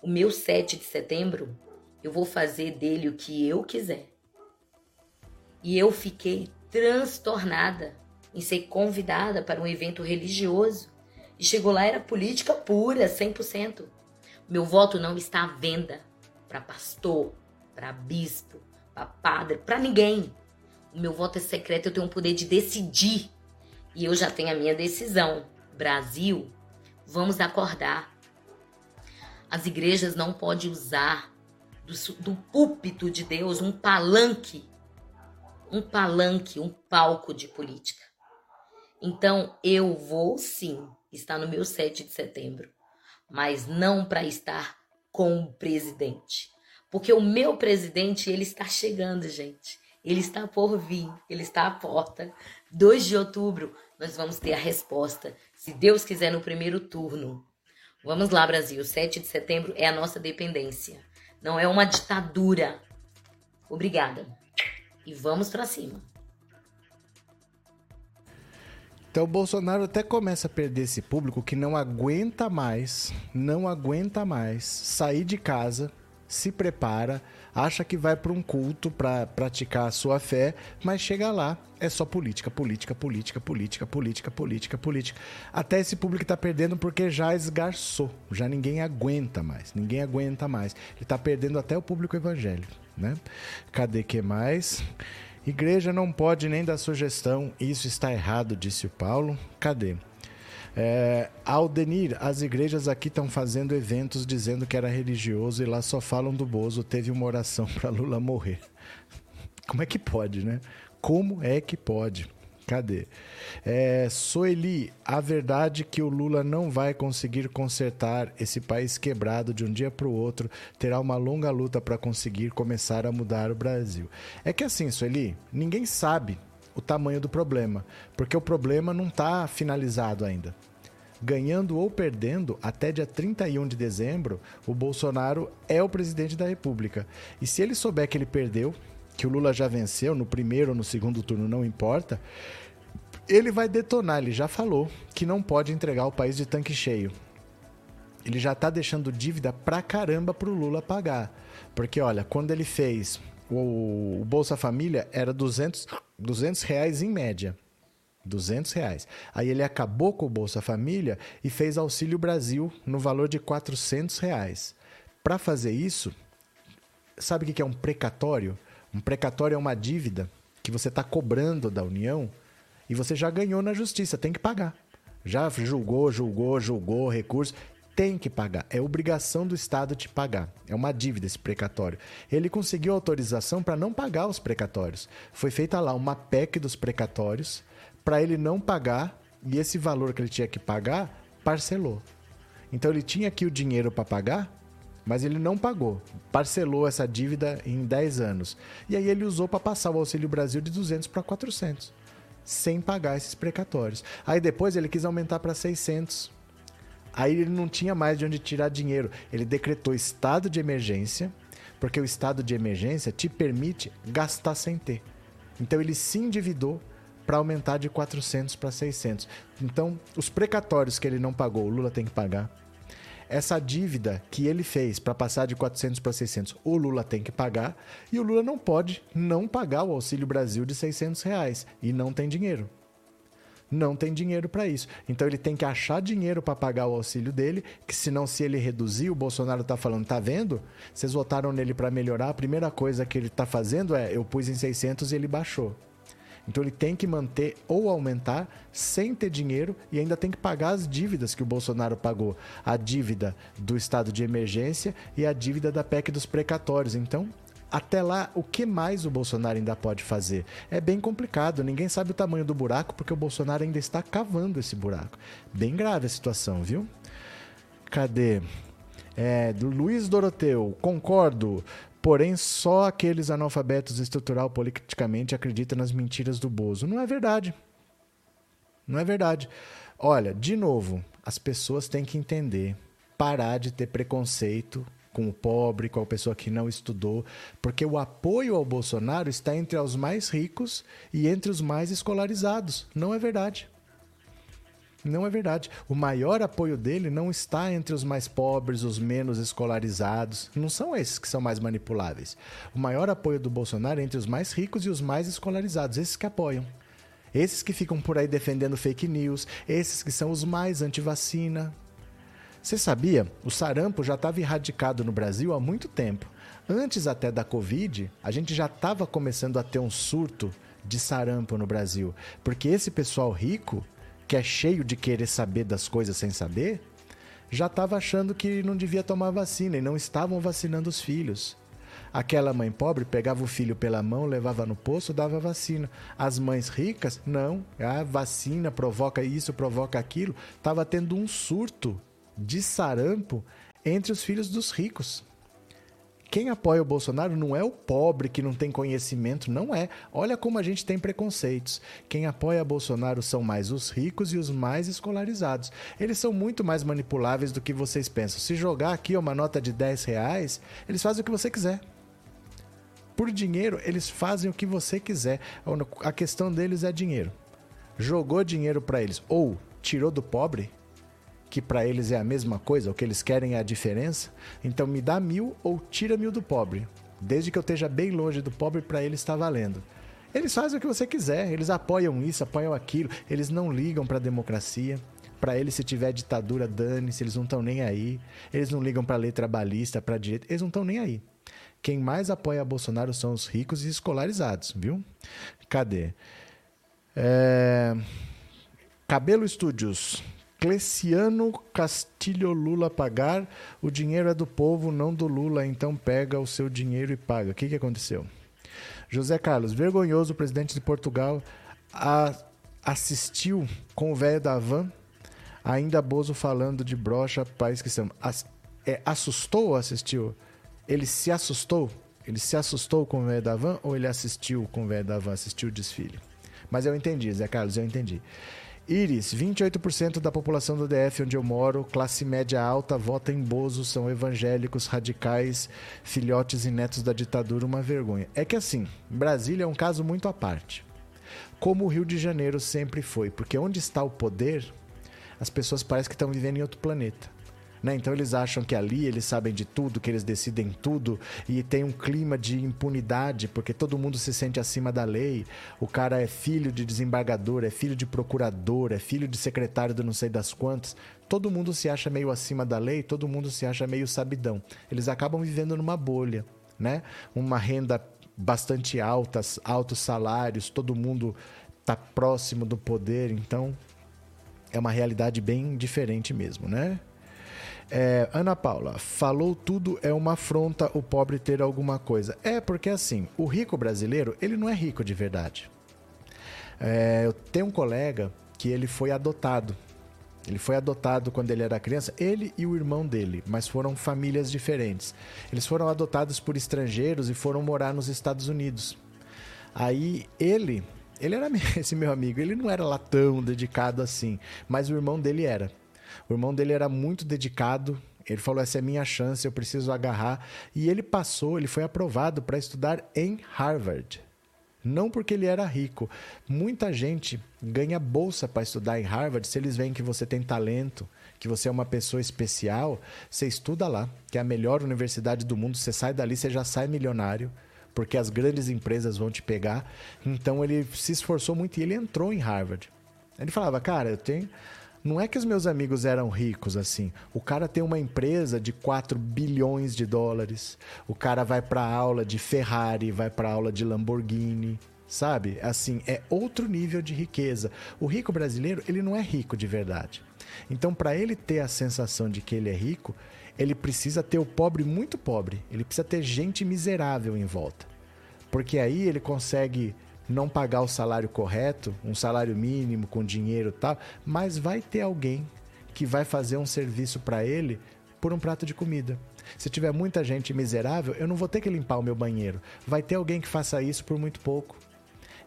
O meu 7 de setembro, eu vou fazer dele o que eu quiser. E eu fiquei transtornada em ser convidada para um evento religioso. E chegou lá, era política pura, 100%. Meu voto não está à venda para pastor, para bispo, para padre, para ninguém. O meu voto é secreto, eu tenho o poder de decidir. E eu já tenho a minha decisão. Brasil, vamos acordar. As igrejas não podem usar do, do púlpito de Deus um palanque, um palanque, um palco de política. Então eu vou sim estar no meu 7 de setembro, mas não para estar com o presidente. Porque o meu presidente, ele está chegando, gente. Ele está por vir, ele está à porta. 2 de outubro, nós vamos ter a resposta, se Deus quiser, no primeiro turno. Vamos lá, Brasil. 7 de setembro é a nossa dependência. Não é uma ditadura. Obrigada. E vamos para cima. Então o Bolsonaro até começa a perder esse público que não aguenta mais, não aguenta mais sair de casa, se prepara, acha que vai para um culto para praticar a sua fé, mas chega lá, é só política, política, política, política, política, política, política. Até esse público está perdendo porque já esgarçou, já ninguém aguenta mais, ninguém aguenta mais. Ele está perdendo até o público evangélico, né? Cadê que mais? Igreja não pode nem dar sugestão, isso está errado, disse o Paulo. Cadê? É, Aldenir, as igrejas aqui estão fazendo eventos dizendo que era religioso e lá só falam do Bozo. Teve uma oração <laughs> para Lula morrer. Como é que pode, né? Como é que pode? Cadê? É, Soeli, a verdade é que o Lula não vai conseguir consertar esse país quebrado de um dia para o outro, terá uma longa luta para conseguir começar a mudar o Brasil. É que assim, Soeli, ninguém sabe o tamanho do problema, porque o problema não está finalizado ainda. Ganhando ou perdendo, até dia 31 de dezembro, o Bolsonaro é o presidente da República. E se ele souber que ele perdeu, que o Lula já venceu no primeiro ou no segundo turno, não importa, ele vai detonar. Ele já falou que não pode entregar o país de tanque cheio. Ele já está deixando dívida pra caramba pro Lula pagar. Porque, olha, quando ele fez o, o Bolsa Família, era 200, 200 reais em média. 200 reais. Aí ele acabou com o Bolsa Família e fez Auxílio Brasil no valor de 400 reais. Para fazer isso, sabe o que é um precatório? Um precatório é uma dívida que você está cobrando da União e você já ganhou na justiça, tem que pagar. Já julgou, julgou, julgou, recurso, tem que pagar. É obrigação do Estado te pagar. É uma dívida esse precatório. Ele conseguiu autorização para não pagar os precatórios. Foi feita lá uma PEC dos precatórios para ele não pagar e esse valor que ele tinha que pagar parcelou. Então ele tinha aqui o dinheiro para pagar, mas ele não pagou. Parcelou essa dívida em 10 anos. E aí ele usou para passar o Auxílio Brasil de 200 para 400, sem pagar esses precatórios. Aí depois ele quis aumentar para 600. Aí ele não tinha mais de onde tirar dinheiro. Ele decretou estado de emergência, porque o estado de emergência te permite gastar sem ter. Então ele se endividou para aumentar de 400 para 600. Então, os precatórios que ele não pagou, o Lula tem que pagar. Essa dívida que ele fez para passar de 400 para 600, o Lula tem que pagar. E o Lula não pode não pagar o Auxílio Brasil de 600 reais. E não tem dinheiro. Não tem dinheiro para isso. Então ele tem que achar dinheiro para pagar o auxílio dele, que senão se ele reduzir, o Bolsonaro tá falando, tá vendo? Vocês votaram nele para melhorar, a primeira coisa que ele tá fazendo é, eu pus em 600 e ele baixou. Então ele tem que manter ou aumentar sem ter dinheiro e ainda tem que pagar as dívidas que o Bolsonaro pagou. A dívida do estado de emergência e a dívida da PEC dos precatórios. Então, até lá, o que mais o Bolsonaro ainda pode fazer? É bem complicado, ninguém sabe o tamanho do buraco porque o Bolsonaro ainda está cavando esse buraco. Bem grave a situação, viu? Cadê? É, Luiz Doroteu, concordo. Porém, só aqueles analfabetos estrutural politicamente acreditam nas mentiras do Bozo. Não é verdade. Não é verdade. Olha, de novo, as pessoas têm que entender, parar de ter preconceito com o pobre, com a pessoa que não estudou, porque o apoio ao Bolsonaro está entre os mais ricos e entre os mais escolarizados. Não é verdade. Não é verdade. O maior apoio dele não está entre os mais pobres, os menos escolarizados. Não são esses que são mais manipuláveis. O maior apoio do Bolsonaro é entre os mais ricos e os mais escolarizados, esses que apoiam. Esses que ficam por aí defendendo fake news, esses que são os mais anti-vacina. Você sabia? O sarampo já estava erradicado no Brasil há muito tempo. Antes até da Covid, a gente já estava começando a ter um surto de sarampo no Brasil. Porque esse pessoal rico que é cheio de querer saber das coisas sem saber, já estava achando que não devia tomar vacina e não estavam vacinando os filhos. Aquela mãe pobre pegava o filho pela mão, levava no poço, dava vacina. As mães ricas, não. A vacina provoca isso, provoca aquilo. Estava tendo um surto de sarampo entre os filhos dos ricos. Quem apoia o Bolsonaro não é o pobre que não tem conhecimento, não é. Olha como a gente tem preconceitos. Quem apoia Bolsonaro são mais os ricos e os mais escolarizados. Eles são muito mais manipuláveis do que vocês pensam. Se jogar aqui uma nota de 10 reais, eles fazem o que você quiser. Por dinheiro, eles fazem o que você quiser. A questão deles é dinheiro. Jogou dinheiro para eles ou tirou do pobre, que para eles é a mesma coisa, o que eles querem é a diferença, então me dá mil ou tira mil do pobre. Desde que eu esteja bem longe do pobre, para eles está valendo. Eles fazem o que você quiser, eles apoiam isso, apoiam aquilo, eles não ligam para a democracia. Para eles, se tiver ditadura, dane-se, eles não estão nem aí. Eles não ligam para lei trabalhista, para direita, eles não estão nem aí. Quem mais apoia Bolsonaro são os ricos e escolarizados, viu? Cadê? É... Cabelo Estúdios. Cleciano Castilho Lula pagar, o dinheiro é do povo, não do Lula, então pega o seu dinheiro e paga. O que, que aconteceu? José Carlos, vergonhoso, o presidente de Portugal a, assistiu com o velho da van, ainda Bozo falando de brocha, país que são. As, é, assustou ou assistiu? Ele se assustou? Ele se assustou com o velho da van ou ele assistiu com o velho da van, assistiu o desfile? Mas eu entendi, Zé Carlos, eu entendi. Iris, 28% da população do DF onde eu moro, classe média alta, vota em Bozo, são evangélicos, radicais, filhotes e netos da ditadura, uma vergonha. É que assim, Brasília é um caso muito à parte. Como o Rio de Janeiro sempre foi, porque onde está o poder, as pessoas parecem que estão vivendo em outro planeta. Né? Então eles acham que ali eles sabem de tudo, que eles decidem tudo e tem um clima de impunidade porque todo mundo se sente acima da lei. O cara é filho de desembargador, é filho de procurador, é filho de secretário de não sei das quantas. Todo mundo se acha meio acima da lei, todo mundo se acha meio sabidão. Eles acabam vivendo numa bolha, né? Uma renda bastante alta, altos salários, todo mundo está próximo do poder, então é uma realidade bem diferente mesmo, né? É, Ana Paula, falou tudo é uma afronta o pobre ter alguma coisa. É, porque assim, o rico brasileiro, ele não é rico de verdade. É, eu tenho um colega que ele foi adotado. Ele foi adotado quando ele era criança, ele e o irmão dele, mas foram famílias diferentes. Eles foram adotados por estrangeiros e foram morar nos Estados Unidos. Aí ele, ele era <laughs> esse meu amigo, ele não era lá tão dedicado assim, mas o irmão dele era. O irmão dele era muito dedicado. Ele falou: essa é minha chance, eu preciso agarrar. E ele passou, ele foi aprovado para estudar em Harvard. Não porque ele era rico. Muita gente ganha bolsa para estudar em Harvard se eles veem que você tem talento, que você é uma pessoa especial. Você estuda lá, que é a melhor universidade do mundo. Você sai dali, você já sai milionário, porque as grandes empresas vão te pegar. Então ele se esforçou muito e ele entrou em Harvard. Ele falava, cara, eu tenho não é que os meus amigos eram ricos assim. O cara tem uma empresa de 4 bilhões de dólares. O cara vai para aula de Ferrari, vai para aula de Lamborghini, sabe? Assim, é outro nível de riqueza. O rico brasileiro, ele não é rico de verdade. Então, para ele ter a sensação de que ele é rico, ele precisa ter o pobre muito pobre. Ele precisa ter gente miserável em volta. Porque aí ele consegue não pagar o salário correto, um salário mínimo com dinheiro e tal, mas vai ter alguém que vai fazer um serviço para ele por um prato de comida. Se tiver muita gente miserável, eu não vou ter que limpar o meu banheiro. Vai ter alguém que faça isso por muito pouco.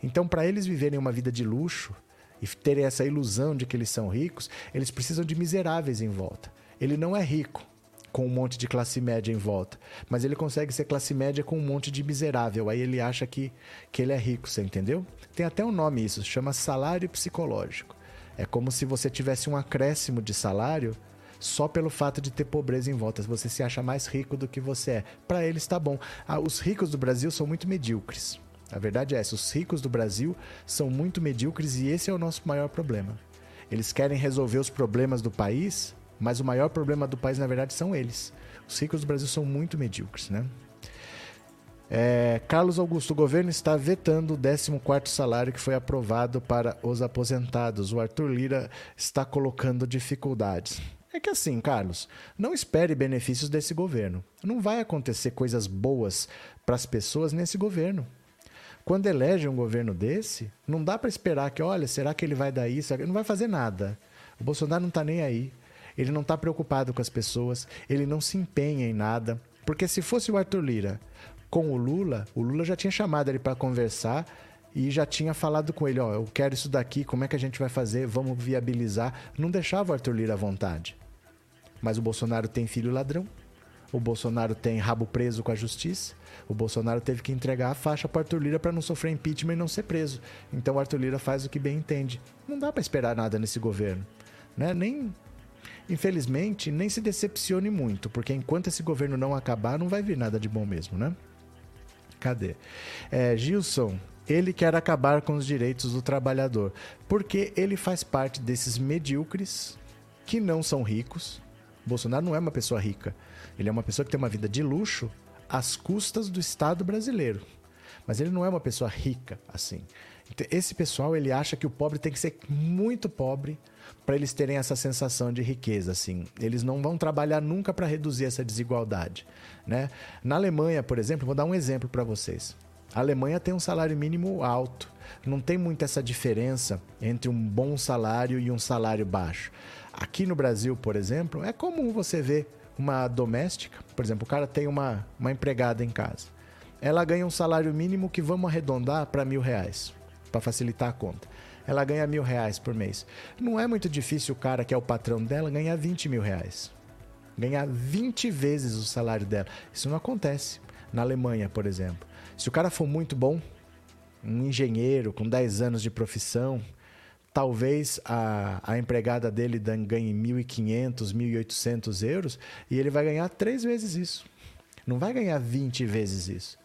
Então, para eles viverem uma vida de luxo e terem essa ilusão de que eles são ricos, eles precisam de miseráveis em volta. Ele não é rico, com um monte de classe média em volta. Mas ele consegue ser classe média com um monte de miserável. Aí ele acha que, que ele é rico, você entendeu? Tem até um nome isso, chama salário psicológico. É como se você tivesse um acréscimo de salário só pelo fato de ter pobreza em volta. Você se acha mais rico do que você é. Para eles está bom. Ah, os ricos do Brasil são muito medíocres. A verdade é essa: os ricos do Brasil são muito medíocres e esse é o nosso maior problema. Eles querem resolver os problemas do país mas o maior problema do país, na verdade, são eles. Os ricos do Brasil são muito medíocres, né? É, Carlos Augusto, o governo está vetando o 14 salário que foi aprovado para os aposentados. O Arthur Lira está colocando dificuldades. É que assim, Carlos, não espere benefícios desse governo. Não vai acontecer coisas boas para as pessoas nesse governo. Quando elege um governo desse, não dá para esperar que, olha, será que ele vai dar isso? Ele não vai fazer nada. O Bolsonaro não está nem aí. Ele não está preocupado com as pessoas, ele não se empenha em nada. Porque se fosse o Arthur Lira com o Lula, o Lula já tinha chamado ele para conversar e já tinha falado com ele, ó, eu quero isso daqui, como é que a gente vai fazer? Vamos viabilizar. Não deixava o Arthur Lira à vontade. Mas o Bolsonaro tem filho ladrão. O Bolsonaro tem rabo preso com a justiça. O Bolsonaro teve que entregar a faixa para Arthur Lira para não sofrer impeachment e não ser preso. Então o Arthur Lira faz o que bem entende. Não dá para esperar nada nesse governo, né? Nem infelizmente, nem se decepcione muito, porque enquanto esse governo não acabar, não vai vir nada de bom mesmo, né? Cadê? É, Gilson, ele quer acabar com os direitos do trabalhador, porque ele faz parte desses medíocres que não são ricos. Bolsonaro não é uma pessoa rica, ele é uma pessoa que tem uma vida de luxo às custas do Estado brasileiro. Mas ele não é uma pessoa rica assim. Esse pessoal ele acha que o pobre tem que ser muito pobre para eles terem essa sensação de riqueza, assim. Eles não vão trabalhar nunca para reduzir essa desigualdade, né? Na Alemanha, por exemplo, vou dar um exemplo para vocês. A Alemanha tem um salário mínimo alto. Não tem muito essa diferença entre um bom salário e um salário baixo. Aqui no Brasil, por exemplo, é comum você ver uma doméstica, por exemplo, o cara tem uma, uma empregada em casa. Ela ganha um salário mínimo que vamos arredondar para mil reais, para facilitar a conta ela ganha mil reais por mês. Não é muito difícil o cara que é o patrão dela ganhar 20 mil reais. Ganhar 20 vezes o salário dela. Isso não acontece. Na Alemanha, por exemplo. Se o cara for muito bom, um engenheiro com 10 anos de profissão, talvez a, a empregada dele ganhe 1.500, 1.800 euros e ele vai ganhar três vezes isso. Não vai ganhar 20 vezes isso.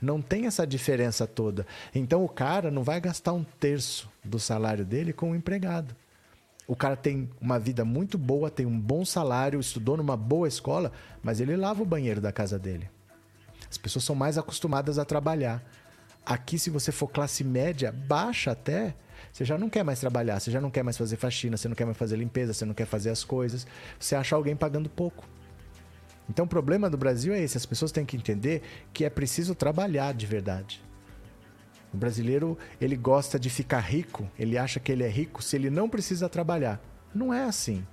Não tem essa diferença toda. Então o cara não vai gastar um terço do salário dele com o um empregado. O cara tem uma vida muito boa, tem um bom salário, estudou numa boa escola, mas ele lava o banheiro da casa dele. As pessoas são mais acostumadas a trabalhar. Aqui, se você for classe média, baixa até, Você já não quer mais trabalhar, você já não quer mais fazer faxina, você não quer mais fazer limpeza, você não quer fazer as coisas. Você acha alguém pagando pouco. Então o problema do Brasil é esse: as pessoas têm que entender que é preciso trabalhar de verdade. O brasileiro, ele gosta de ficar rico, ele acha que ele é rico se ele não precisa trabalhar. Não é assim.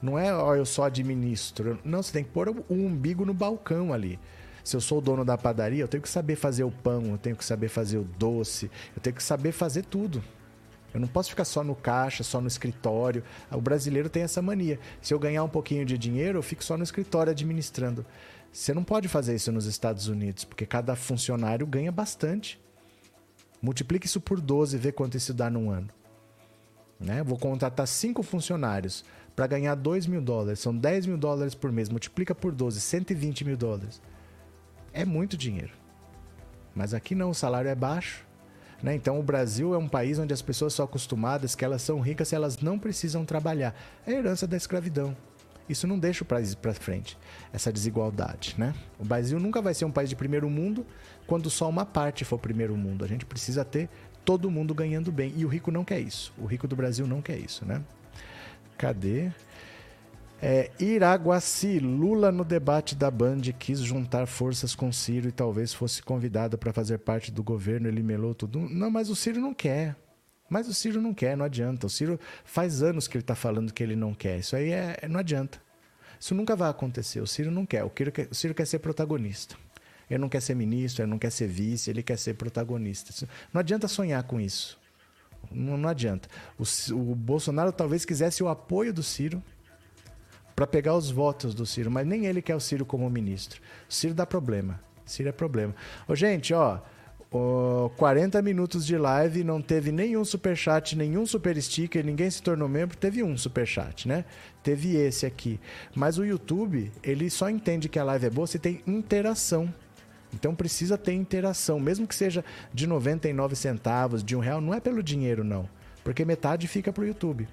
Não é, ó, eu só administro. Não, você tem que pôr o umbigo no balcão ali. Se eu sou o dono da padaria, eu tenho que saber fazer o pão, eu tenho que saber fazer o doce, eu tenho que saber fazer tudo. Eu não posso ficar só no caixa, só no escritório. O brasileiro tem essa mania. Se eu ganhar um pouquinho de dinheiro, eu fico só no escritório administrando. Você não pode fazer isso nos Estados Unidos, porque cada funcionário ganha bastante. Multiplique isso por 12 e vê quanto isso dá num ano. Né? Vou contratar cinco funcionários para ganhar 2 mil dólares. São 10 mil dólares por mês. Multiplica por 12, 120 mil dólares. É muito dinheiro. Mas aqui não, o salário é baixo. Né? Então o Brasil é um país onde as pessoas são acostumadas que elas são ricas e elas não precisam trabalhar. É a herança da escravidão. Isso não deixa o país para frente, essa desigualdade. Né? O Brasil nunca vai ser um país de primeiro mundo quando só uma parte for primeiro mundo. A gente precisa ter todo mundo ganhando bem. E o rico não quer isso. O rico do Brasil não quer isso, né? Cadê? É, Iraguaci, Lula no debate da Band quis juntar forças com Ciro e talvez fosse convidado para fazer parte do governo, ele melou tudo. Não, mas o Ciro não quer. Mas o Ciro não quer, não adianta. O Ciro faz anos que ele está falando que ele não quer. Isso aí é, não adianta. Isso nunca vai acontecer. O Ciro não quer. O Ciro quer, o Ciro quer ser protagonista. Ele não quer ser ministro, ele não quer ser vice, ele quer ser protagonista. Não adianta sonhar com isso. Não, não adianta. O, o Bolsonaro talvez quisesse o apoio do Ciro para pegar os votos do Ciro, mas nem ele quer o Ciro como ministro. O Ciro dá problema. O Ciro é problema. Ô, gente, ó, ó 40 minutos de live, não teve nenhum superchat, nenhum super sticker, ninguém se tornou membro. Teve um superchat, né? Teve esse aqui. Mas o YouTube, ele só entende que a live é boa se tem interação. Então precisa ter interação, mesmo que seja de 99 centavos, de um real, não é pelo dinheiro, não. Porque metade fica para o YouTube.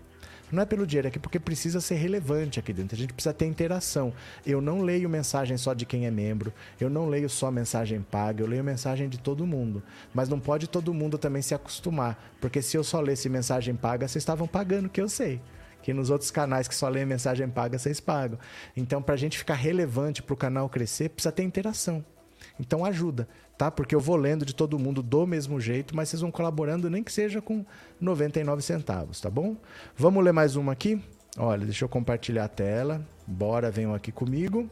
Não é pelo dinheiro, é porque precisa ser relevante aqui dentro. A gente precisa ter interação. Eu não leio mensagem só de quem é membro, eu não leio só mensagem paga, eu leio mensagem de todo mundo. Mas não pode todo mundo também se acostumar, porque se eu só lesse mensagem paga, vocês estavam pagando, que eu sei que nos outros canais que só leem mensagem paga, vocês pagam. Então, para a gente ficar relevante, para o canal crescer, precisa ter interação. Então ajuda, tá? Porque eu vou lendo de todo mundo do mesmo jeito, mas vocês vão colaborando nem que seja com 99 centavos, tá bom? Vamos ler mais uma aqui? Olha, deixa eu compartilhar a tela. Bora, venham aqui comigo.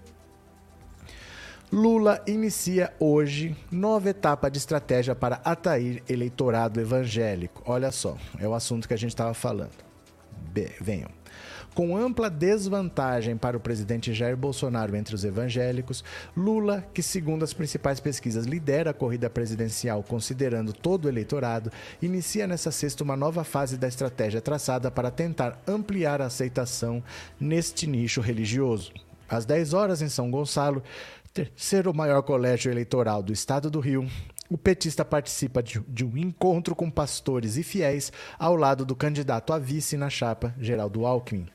Lula inicia hoje nova etapa de estratégia para atrair eleitorado evangélico. Olha só, é o assunto que a gente estava falando. Be venham com ampla desvantagem para o presidente Jair Bolsonaro entre os evangélicos, Lula, que segundo as principais pesquisas lidera a corrida presidencial considerando todo o eleitorado, inicia nessa sexta uma nova fase da estratégia traçada para tentar ampliar a aceitação neste nicho religioso. Às 10 horas em São Gonçalo, terceiro maior colégio eleitoral do estado do Rio, o petista participa de, um encontro com pastores e fiéis ao lado do candidato a vice na chapa, Geraldo Alckmin.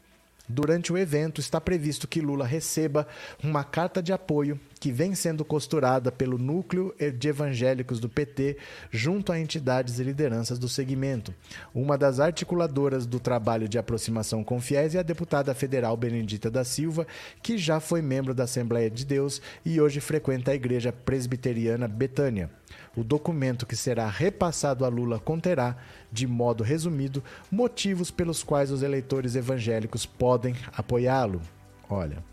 Durante o evento, está previsto que Lula receba uma carta de apoio que vem sendo costurada pelo núcleo de evangélicos do PT junto a entidades e lideranças do segmento. Uma das articuladoras do trabalho de aproximação com fiéis é a deputada federal Benedita da Silva, que já foi membro da Assembleia de Deus e hoje frequenta a igreja presbiteriana Betânia. O documento que será repassado a Lula conterá, de modo resumido, motivos pelos quais os eleitores evangélicos podem apoiá-lo. Olha,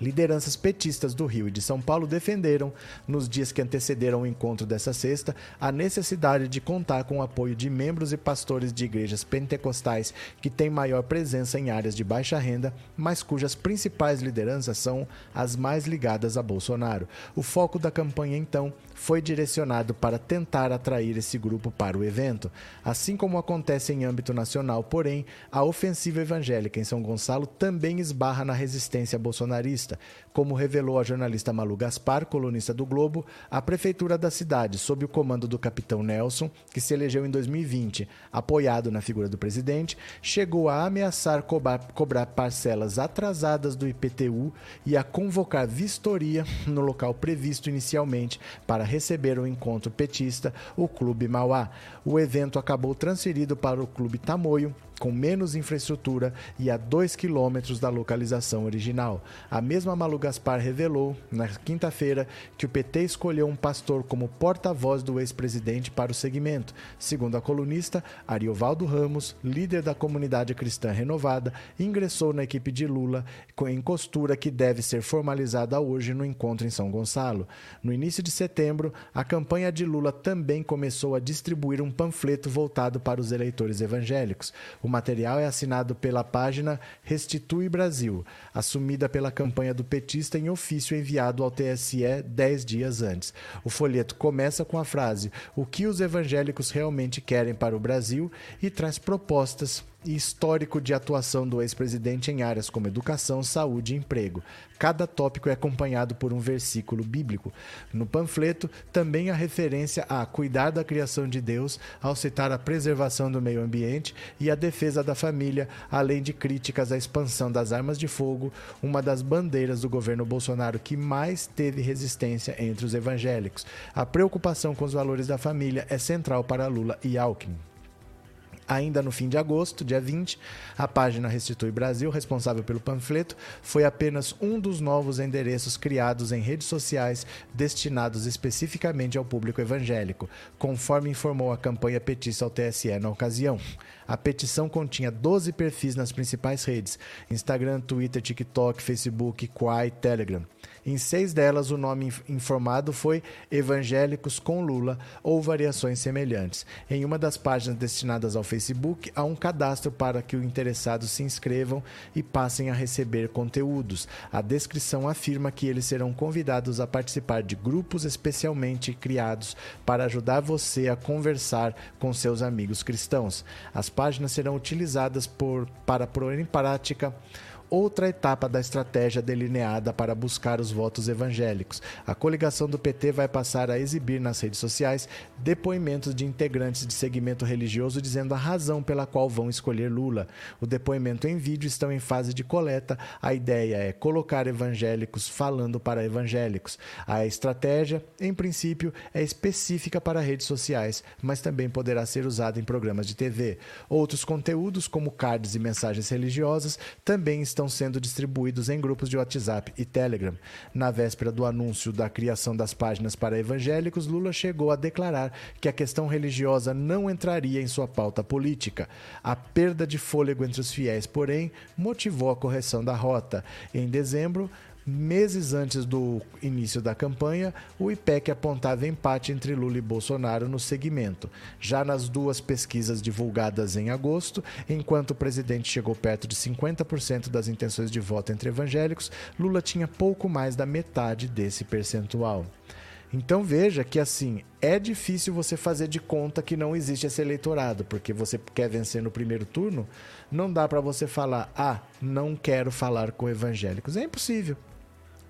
lideranças petistas do Rio e de São Paulo defenderam, nos dias que antecederam o encontro dessa sexta, a necessidade de contar com o apoio de membros e pastores de igrejas pentecostais que têm maior presença em áreas de baixa renda, mas cujas principais lideranças são as mais ligadas a Bolsonaro. O foco da campanha, então, foi direcionado para tentar atrair esse grupo para o evento. Assim como acontece em âmbito nacional, porém, a ofensiva evangélica em São Gonçalo também esbarra na resistência bolsonarista. Como revelou a jornalista Malu Gaspar, colunista do Globo, a prefeitura da cidade, sob o comando do capitão Nelson, que se elegeu em 2020, apoiado na figura do presidente, chegou a ameaçar cobrar, cobrar parcelas atrasadas do IPTU e a convocar vistoria no local previsto inicialmente para receber o encontro petista, o Clube Mauá. O evento acabou transferido para o Clube Tamoio, com menos infraestrutura e a 2 quilômetros da localização original. A mesma Malu Gaspar revelou, na quinta-feira, que o PT escolheu um pastor como porta-voz do ex-presidente para o segmento. Segundo a colunista, Ariovaldo Ramos, líder da comunidade cristã renovada, ingressou na equipe de Lula em costura que deve ser formalizada hoje no encontro em São Gonçalo. No início de setembro, a campanha de Lula também começou a distribuir um panfleto voltado para os eleitores evangélicos. O material é assinado pela página Restitui Brasil, assumida pela campanha do petista em ofício enviado ao TSE dez dias antes. O folheto começa com a frase: O que os evangélicos realmente querem para o Brasil e traz propostas e histórico de atuação do ex-presidente em áreas como educação, saúde e emprego. Cada tópico é acompanhado por um versículo bíblico. No panfleto, também há referência a cuidar da criação de Deus, ao citar a preservação do meio ambiente e a defesa da família, além de críticas à expansão das armas de fogo, uma das bandeiras do governo Bolsonaro que mais teve resistência entre os evangélicos. A preocupação com os valores da família é central para Lula e Alckmin. Ainda no fim de agosto, dia 20, a página Restitui Brasil, responsável pelo panfleto, foi apenas um dos novos endereços criados em redes sociais destinados especificamente ao público evangélico, conforme informou a campanha petista ao TSE na ocasião. A petição continha 12 perfis nas principais redes: Instagram, Twitter, TikTok, Facebook, Quai, Telegram. Em seis delas, o nome informado foi Evangélicos com Lula ou variações semelhantes. Em uma das páginas destinadas ao Facebook, há um cadastro para que os interessados se inscrevam e passem a receber conteúdos. A descrição afirma que eles serão convidados a participar de grupos especialmente criados para ajudar você a conversar com seus amigos cristãos. As páginas serão utilizadas por, para pôr em prática outra etapa da estratégia delineada para buscar os votos evangélicos. A coligação do PT vai passar a exibir nas redes sociais depoimentos de integrantes de segmento religioso dizendo a razão pela qual vão escolher Lula. O depoimento em vídeo estão em fase de coleta. A ideia é colocar evangélicos falando para evangélicos. A estratégia, em princípio, é específica para redes sociais, mas também poderá ser usada em programas de TV. Outros conteúdos, como cards e mensagens religiosas, também estão estão sendo distribuídos em grupos de WhatsApp e Telegram. Na véspera do anúncio da criação das páginas para evangélicos, Lula chegou a declarar que a questão religiosa não entraria em sua pauta política. A perda de fôlego entre os fiéis, porém, motivou a correção da rota. Em dezembro, Meses antes do início da campanha, o IPEC apontava empate entre Lula e Bolsonaro no segmento. Já nas duas pesquisas divulgadas em agosto, enquanto o presidente chegou perto de 50% das intenções de voto entre evangélicos, Lula tinha pouco mais da metade desse percentual. Então veja que assim, é difícil você fazer de conta que não existe esse eleitorado, porque você quer vencer no primeiro turno, não dá para você falar: "Ah, não quero falar com evangélicos". É impossível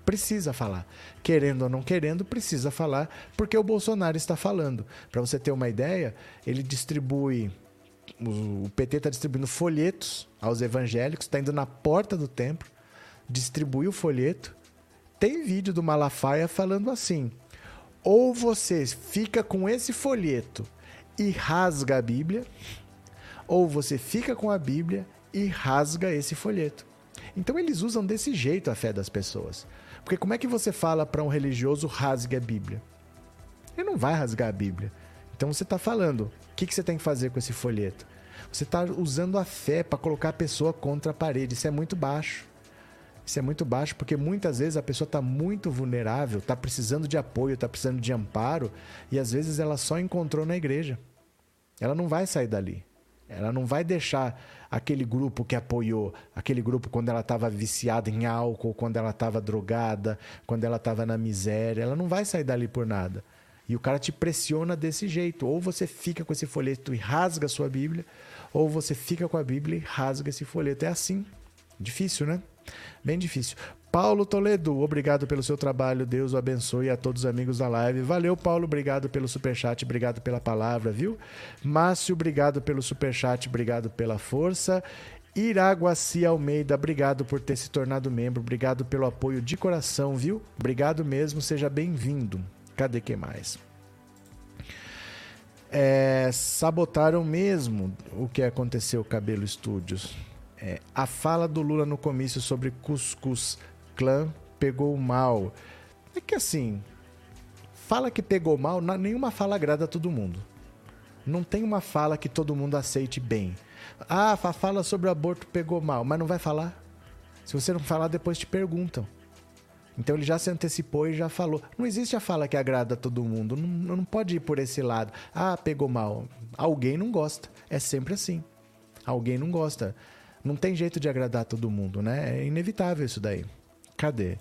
precisa falar. Querendo ou não querendo, precisa falar, porque o Bolsonaro está falando. Para você ter uma ideia, ele distribui. O PT está distribuindo folhetos aos evangélicos, está indo na porta do templo, distribui o folheto. Tem vídeo do Malafaia falando assim: ou você fica com esse folheto e rasga a Bíblia, ou você fica com a Bíblia e rasga esse folheto. Então eles usam desse jeito a fé das pessoas. Porque como é que você fala para um religioso rasgue a Bíblia? Ele não vai rasgar a Bíblia. Então você está falando, o que, que você tem que fazer com esse folheto? Você está usando a fé para colocar a pessoa contra a parede. Isso é muito baixo. Isso é muito baixo porque muitas vezes a pessoa está muito vulnerável, está precisando de apoio, está precisando de amparo e às vezes ela só encontrou na igreja. Ela não vai sair dali. Ela não vai deixar aquele grupo que apoiou, aquele grupo quando ela estava viciada em álcool, quando ela estava drogada, quando ela estava na miséria. Ela não vai sair dali por nada. E o cara te pressiona desse jeito. Ou você fica com esse folheto e rasga a sua Bíblia, ou você fica com a Bíblia e rasga esse folheto. É assim. Difícil, né? Bem difícil. Paulo Toledo, obrigado pelo seu trabalho. Deus o abençoe a todos os amigos da live. Valeu, Paulo. Obrigado pelo superchat, obrigado pela palavra, viu? Márcio, obrigado pelo superchat, obrigado pela força. Iraguaci Almeida, obrigado por ter se tornado membro, obrigado pelo apoio de coração, viu? Obrigado mesmo, seja bem-vindo. Cadê que mais? É, sabotaram mesmo o que aconteceu Cabelo Studios. É, a fala do Lula no comício sobre cuscuz clã pegou mal. É que assim, fala que pegou mal, nenhuma fala agrada a todo mundo. Não tem uma fala que todo mundo aceite bem. Ah, fala sobre aborto pegou mal, mas não vai falar. Se você não falar, depois te perguntam. Então ele já se antecipou e já falou. Não existe a fala que agrada a todo mundo. Não, não pode ir por esse lado. Ah, pegou mal. Alguém não gosta. É sempre assim. Alguém não gosta. Não tem jeito de agradar todo mundo, né? É inevitável isso daí. Cadê?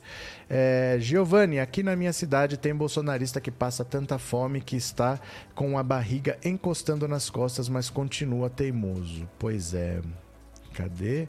É, Giovanni, aqui na minha cidade tem bolsonarista que passa tanta fome que está com a barriga encostando nas costas, mas continua teimoso. Pois é. Cadê?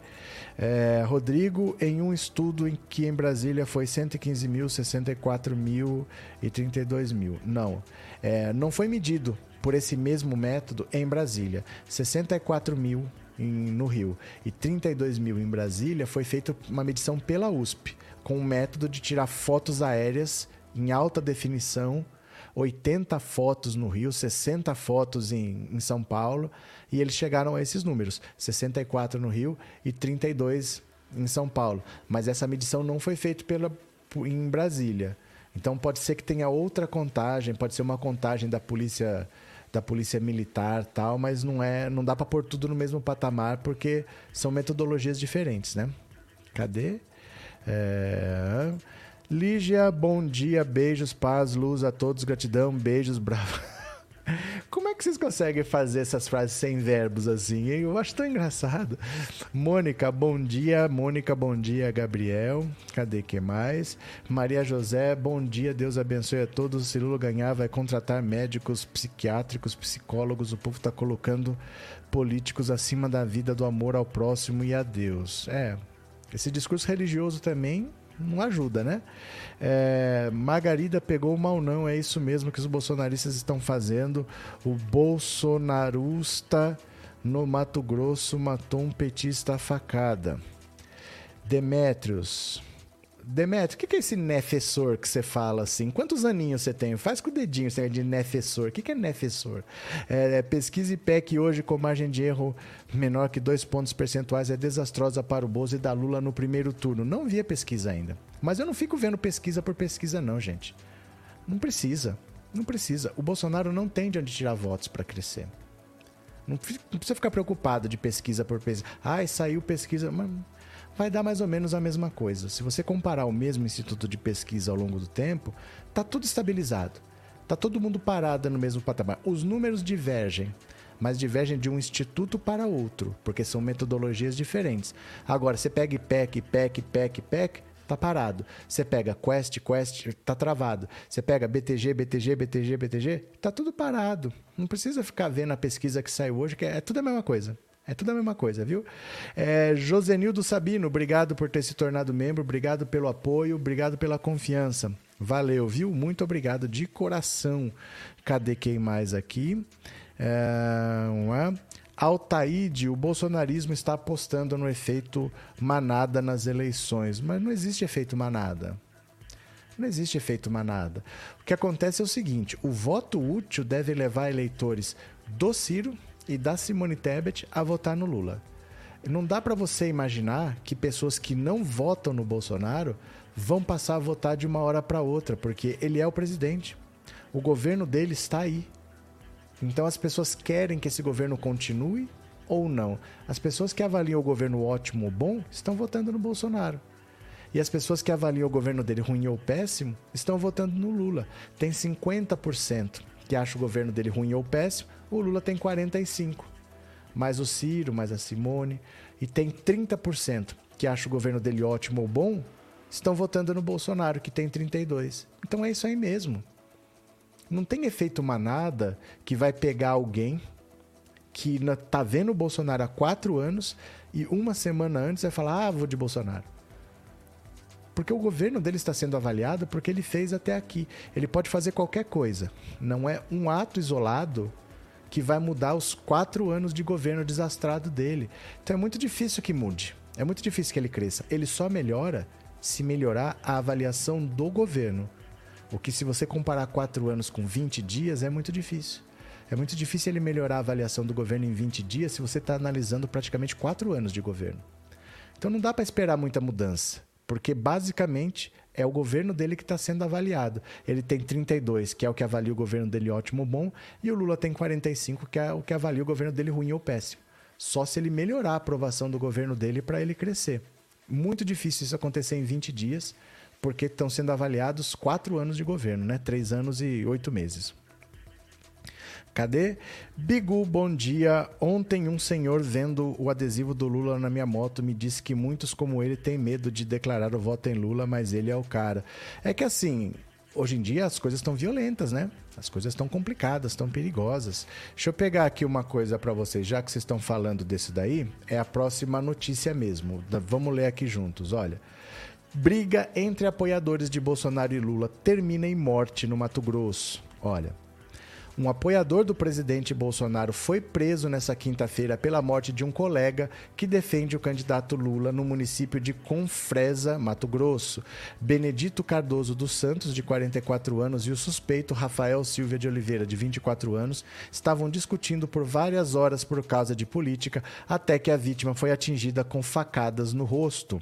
É, Rodrigo, em um estudo em que em Brasília foi 115 mil, 64 mil e 32 mil. Não, é, não foi medido por esse mesmo método em Brasília. 64 mil em, no Rio e 32 mil em Brasília foi feita uma medição pela USP, com um método de tirar fotos aéreas em alta definição 80 fotos no Rio, 60 fotos em, em São Paulo, e eles chegaram a esses números: 64 no Rio e 32 em São Paulo. Mas essa medição não foi feita pela, em Brasília. Então pode ser que tenha outra contagem, pode ser uma contagem da polícia da polícia militar tal, mas não é, não dá para pôr tudo no mesmo patamar porque são metodologias diferentes, né? Cadê? É... Lígia, bom dia, beijos, paz, luz a todos, gratidão, beijos, bravo. <laughs> Como é que vocês conseguem fazer essas frases sem verbos assim? Hein? Eu acho tão engraçado. Mônica, bom dia. Mônica, bom dia. Gabriel, cadê que mais? Maria José, bom dia. Deus abençoe a todos. Se Lula ganhar, vai contratar médicos, psiquiátricos, psicólogos. O povo está colocando políticos acima da vida, do amor ao próximo e a Deus. É, esse discurso religioso também não ajuda, né? É, Margarida pegou o mal não, é isso mesmo que os bolsonaristas estão fazendo. O bolsonarusta no Mato Grosso matou um petista facada. Demétrios, Demetrio, o que, que é esse nefessor que você fala assim? Quantos aninhos você tem? Faz com o dedinho você de nefessor. O que, que é nefessor? É, é, pesquisa IPEC hoje com margem de erro menor que dois pontos percentuais é desastrosa para o Bozo e da Lula no primeiro turno. Não vi a pesquisa ainda. Mas eu não fico vendo pesquisa por pesquisa, não, gente. Não precisa. Não precisa. O Bolsonaro não tem de onde tirar votos para crescer. Não, precisa ficar preocupado de pesquisa por pesquisa. Ai, saiu pesquisa. Mas vai dar mais ou menos a mesma coisa. Se você comparar o mesmo instituto de pesquisa ao longo do tempo, tá tudo estabilizado. Tá todo mundo parado no mesmo patamar. Os números divergem, mas divergem de um instituto para outro, porque são metodologias diferentes. Agora, você pega IPEC, IPEC, IPEC, IPEC, tá parado. Você pega Quest, Quest, tá travado. Você pega BTG, BTG, BTG, BTG, tá tudo parado. Não precisa ficar vendo a pesquisa que saiu hoje, que é, é tudo a mesma coisa. É tudo a mesma coisa, viu? É, Josenildo Sabino, obrigado por ter se tornado membro, obrigado pelo apoio, obrigado pela confiança. Valeu, viu? Muito obrigado de coração. Cadê quem mais aqui? É, uma... Altaíde, o bolsonarismo está apostando no efeito manada nas eleições. Mas não existe efeito manada. Não existe efeito manada. O que acontece é o seguinte: o voto útil deve levar eleitores do Ciro, e da Simone Tebet a votar no Lula. Não dá para você imaginar que pessoas que não votam no Bolsonaro vão passar a votar de uma hora para outra, porque ele é o presidente. O governo dele está aí. Então as pessoas querem que esse governo continue ou não. As pessoas que avaliam o governo ótimo ou bom estão votando no Bolsonaro. E as pessoas que avaliam o governo dele ruim ou péssimo estão votando no Lula. Tem 50% que acham o governo dele ruim ou péssimo, o Lula tem 45%. Mais o Ciro, mais a Simone. E tem 30% que acham o governo dele ótimo ou bom, estão votando no Bolsonaro, que tem 32%. Então é isso aí mesmo. Não tem efeito manada que vai pegar alguém que tá vendo o Bolsonaro há quatro anos e uma semana antes vai falar: ah, vou de Bolsonaro. Porque o governo dele está sendo avaliado porque ele fez até aqui. Ele pode fazer qualquer coisa. Não é um ato isolado que vai mudar os quatro anos de governo desastrado dele. Então é muito difícil que mude. É muito difícil que ele cresça. Ele só melhora se melhorar a avaliação do governo. O que, se você comparar quatro anos com 20 dias, é muito difícil. É muito difícil ele melhorar a avaliação do governo em 20 dias se você está analisando praticamente quatro anos de governo. Então não dá para esperar muita mudança, porque basicamente é o governo dele que está sendo avaliado. Ele tem 32, que é o que avalia o governo dele ótimo ou bom, e o Lula tem 45, que é o que avalia o governo dele ruim ou péssimo. Só se ele melhorar a aprovação do governo dele para ele crescer. Muito difícil isso acontecer em 20 dias, porque estão sendo avaliados quatro anos de governo, né? Três anos e oito meses. Cadê? Bigu, bom dia. Ontem um senhor vendo o adesivo do Lula na minha moto me disse que muitos como ele têm medo de declarar o voto em Lula, mas ele é o cara. É que assim, hoje em dia as coisas estão violentas, né? As coisas estão complicadas, estão perigosas. Deixa eu pegar aqui uma coisa para vocês, já que vocês estão falando desse daí, é a próxima notícia mesmo. Vamos ler aqui juntos, olha. Briga entre apoiadores de Bolsonaro e Lula termina em morte no Mato Grosso. Olha, um apoiador do presidente Bolsonaro foi preso nessa quinta-feira pela morte de um colega que defende o candidato Lula no município de Confresa, Mato Grosso. Benedito Cardoso dos Santos, de 44 anos, e o suspeito Rafael Silva de Oliveira, de 24 anos, estavam discutindo por várias horas por causa de política, até que a vítima foi atingida com facadas no rosto.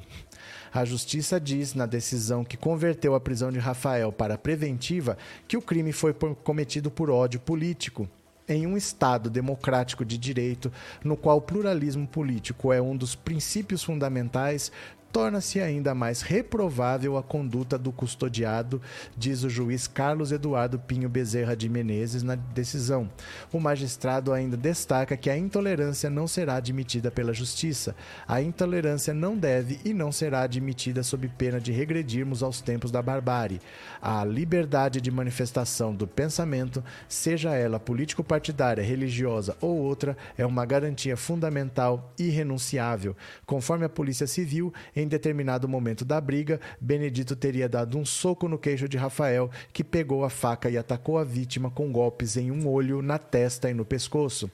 A justiça diz, na decisão que converteu a prisão de Rafael para preventiva, que o crime foi cometido por ódio político. Em um Estado democrático de direito, no qual o pluralismo político é um dos princípios fundamentais, torna-se ainda mais reprovável a conduta do custodiado, diz o juiz Carlos Eduardo Pinho Bezerra de Menezes na decisão. O magistrado ainda destaca que a intolerância não será admitida pela justiça. A intolerância não deve e não será admitida sob pena de regredirmos aos tempos da barbárie. A liberdade de manifestação do pensamento, seja ela político-partidária, religiosa ou outra, é uma garantia fundamental e irrenunciável. Conforme a Polícia Civil, em em determinado momento da briga, Benedito teria dado um soco no queixo de Rafael, que pegou a faca e atacou a vítima com golpes em um olho, na testa e no pescoço.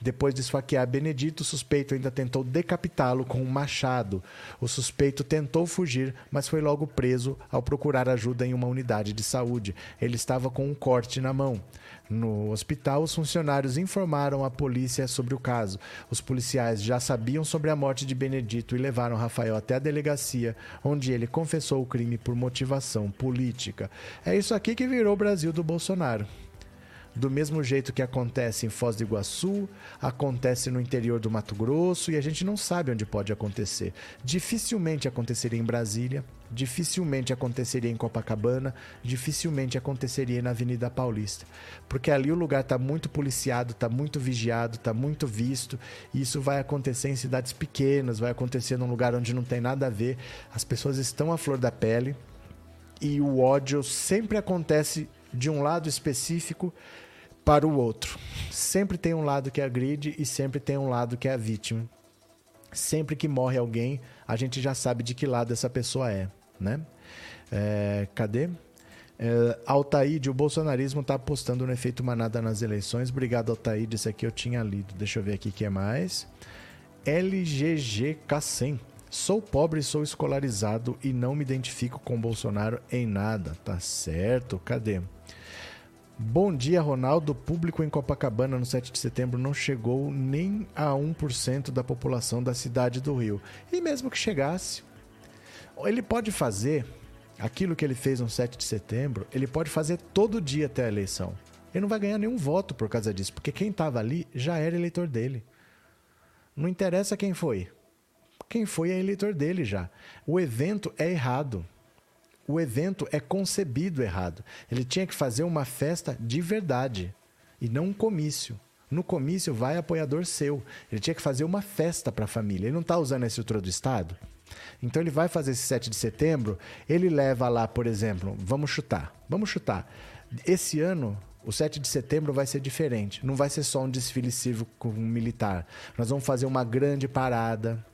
Depois de esfaquear Benedito, o suspeito ainda tentou decapitá-lo com um machado. O suspeito tentou fugir, mas foi logo preso ao procurar ajuda em uma unidade de saúde. Ele estava com um corte na mão. No hospital, os funcionários informaram a polícia sobre o caso. Os policiais já sabiam sobre a morte de Benedito e levaram Rafael até a delegacia, onde ele confessou o crime por motivação política. É isso aqui que virou o Brasil do Bolsonaro. Do mesmo jeito que acontece em Foz do Iguaçu, acontece no interior do Mato Grosso e a gente não sabe onde pode acontecer. Dificilmente aconteceria em Brasília, dificilmente aconteceria em Copacabana, dificilmente aconteceria na Avenida Paulista, porque ali o lugar está muito policiado, está muito vigiado, está muito visto, e isso vai acontecer em cidades pequenas, vai acontecer num lugar onde não tem nada a ver, as pessoas estão à flor da pele e o ódio sempre acontece de um lado específico para o outro. Sempre tem um lado que agride e sempre tem um lado que é a vítima. Sempre que morre alguém, a gente já sabe de que lado essa pessoa é, né? É, cadê? É, Altaíde, o bolsonarismo está apostando no efeito manada nas eleições. Obrigado, Altaíde. Isso aqui eu tinha lido. Deixa eu ver aqui o que é mais. LGGK100. Sou pobre, sou escolarizado e não me identifico com Bolsonaro em nada. Tá certo? Cadê? Bom dia, Ronaldo. O público em Copacabana no 7 de setembro não chegou nem a 1% da população da cidade do Rio. E mesmo que chegasse, ele pode fazer aquilo que ele fez no 7 de setembro, ele pode fazer todo dia até a eleição. Ele não vai ganhar nenhum voto por causa disso, porque quem estava ali já era eleitor dele. Não interessa quem foi. Quem foi é eleitor dele já. O evento é errado o evento é concebido errado. Ele tinha que fazer uma festa de verdade e não um comício. No comício vai apoiador seu. Ele tinha que fazer uma festa para a família. Ele não está usando a estrutura do Estado. Então ele vai fazer esse 7 de setembro, ele leva lá, por exemplo, vamos chutar, vamos chutar. Esse ano, o 7 de setembro vai ser diferente. Não vai ser só um desfile cívico militar. Nós vamos fazer uma grande parada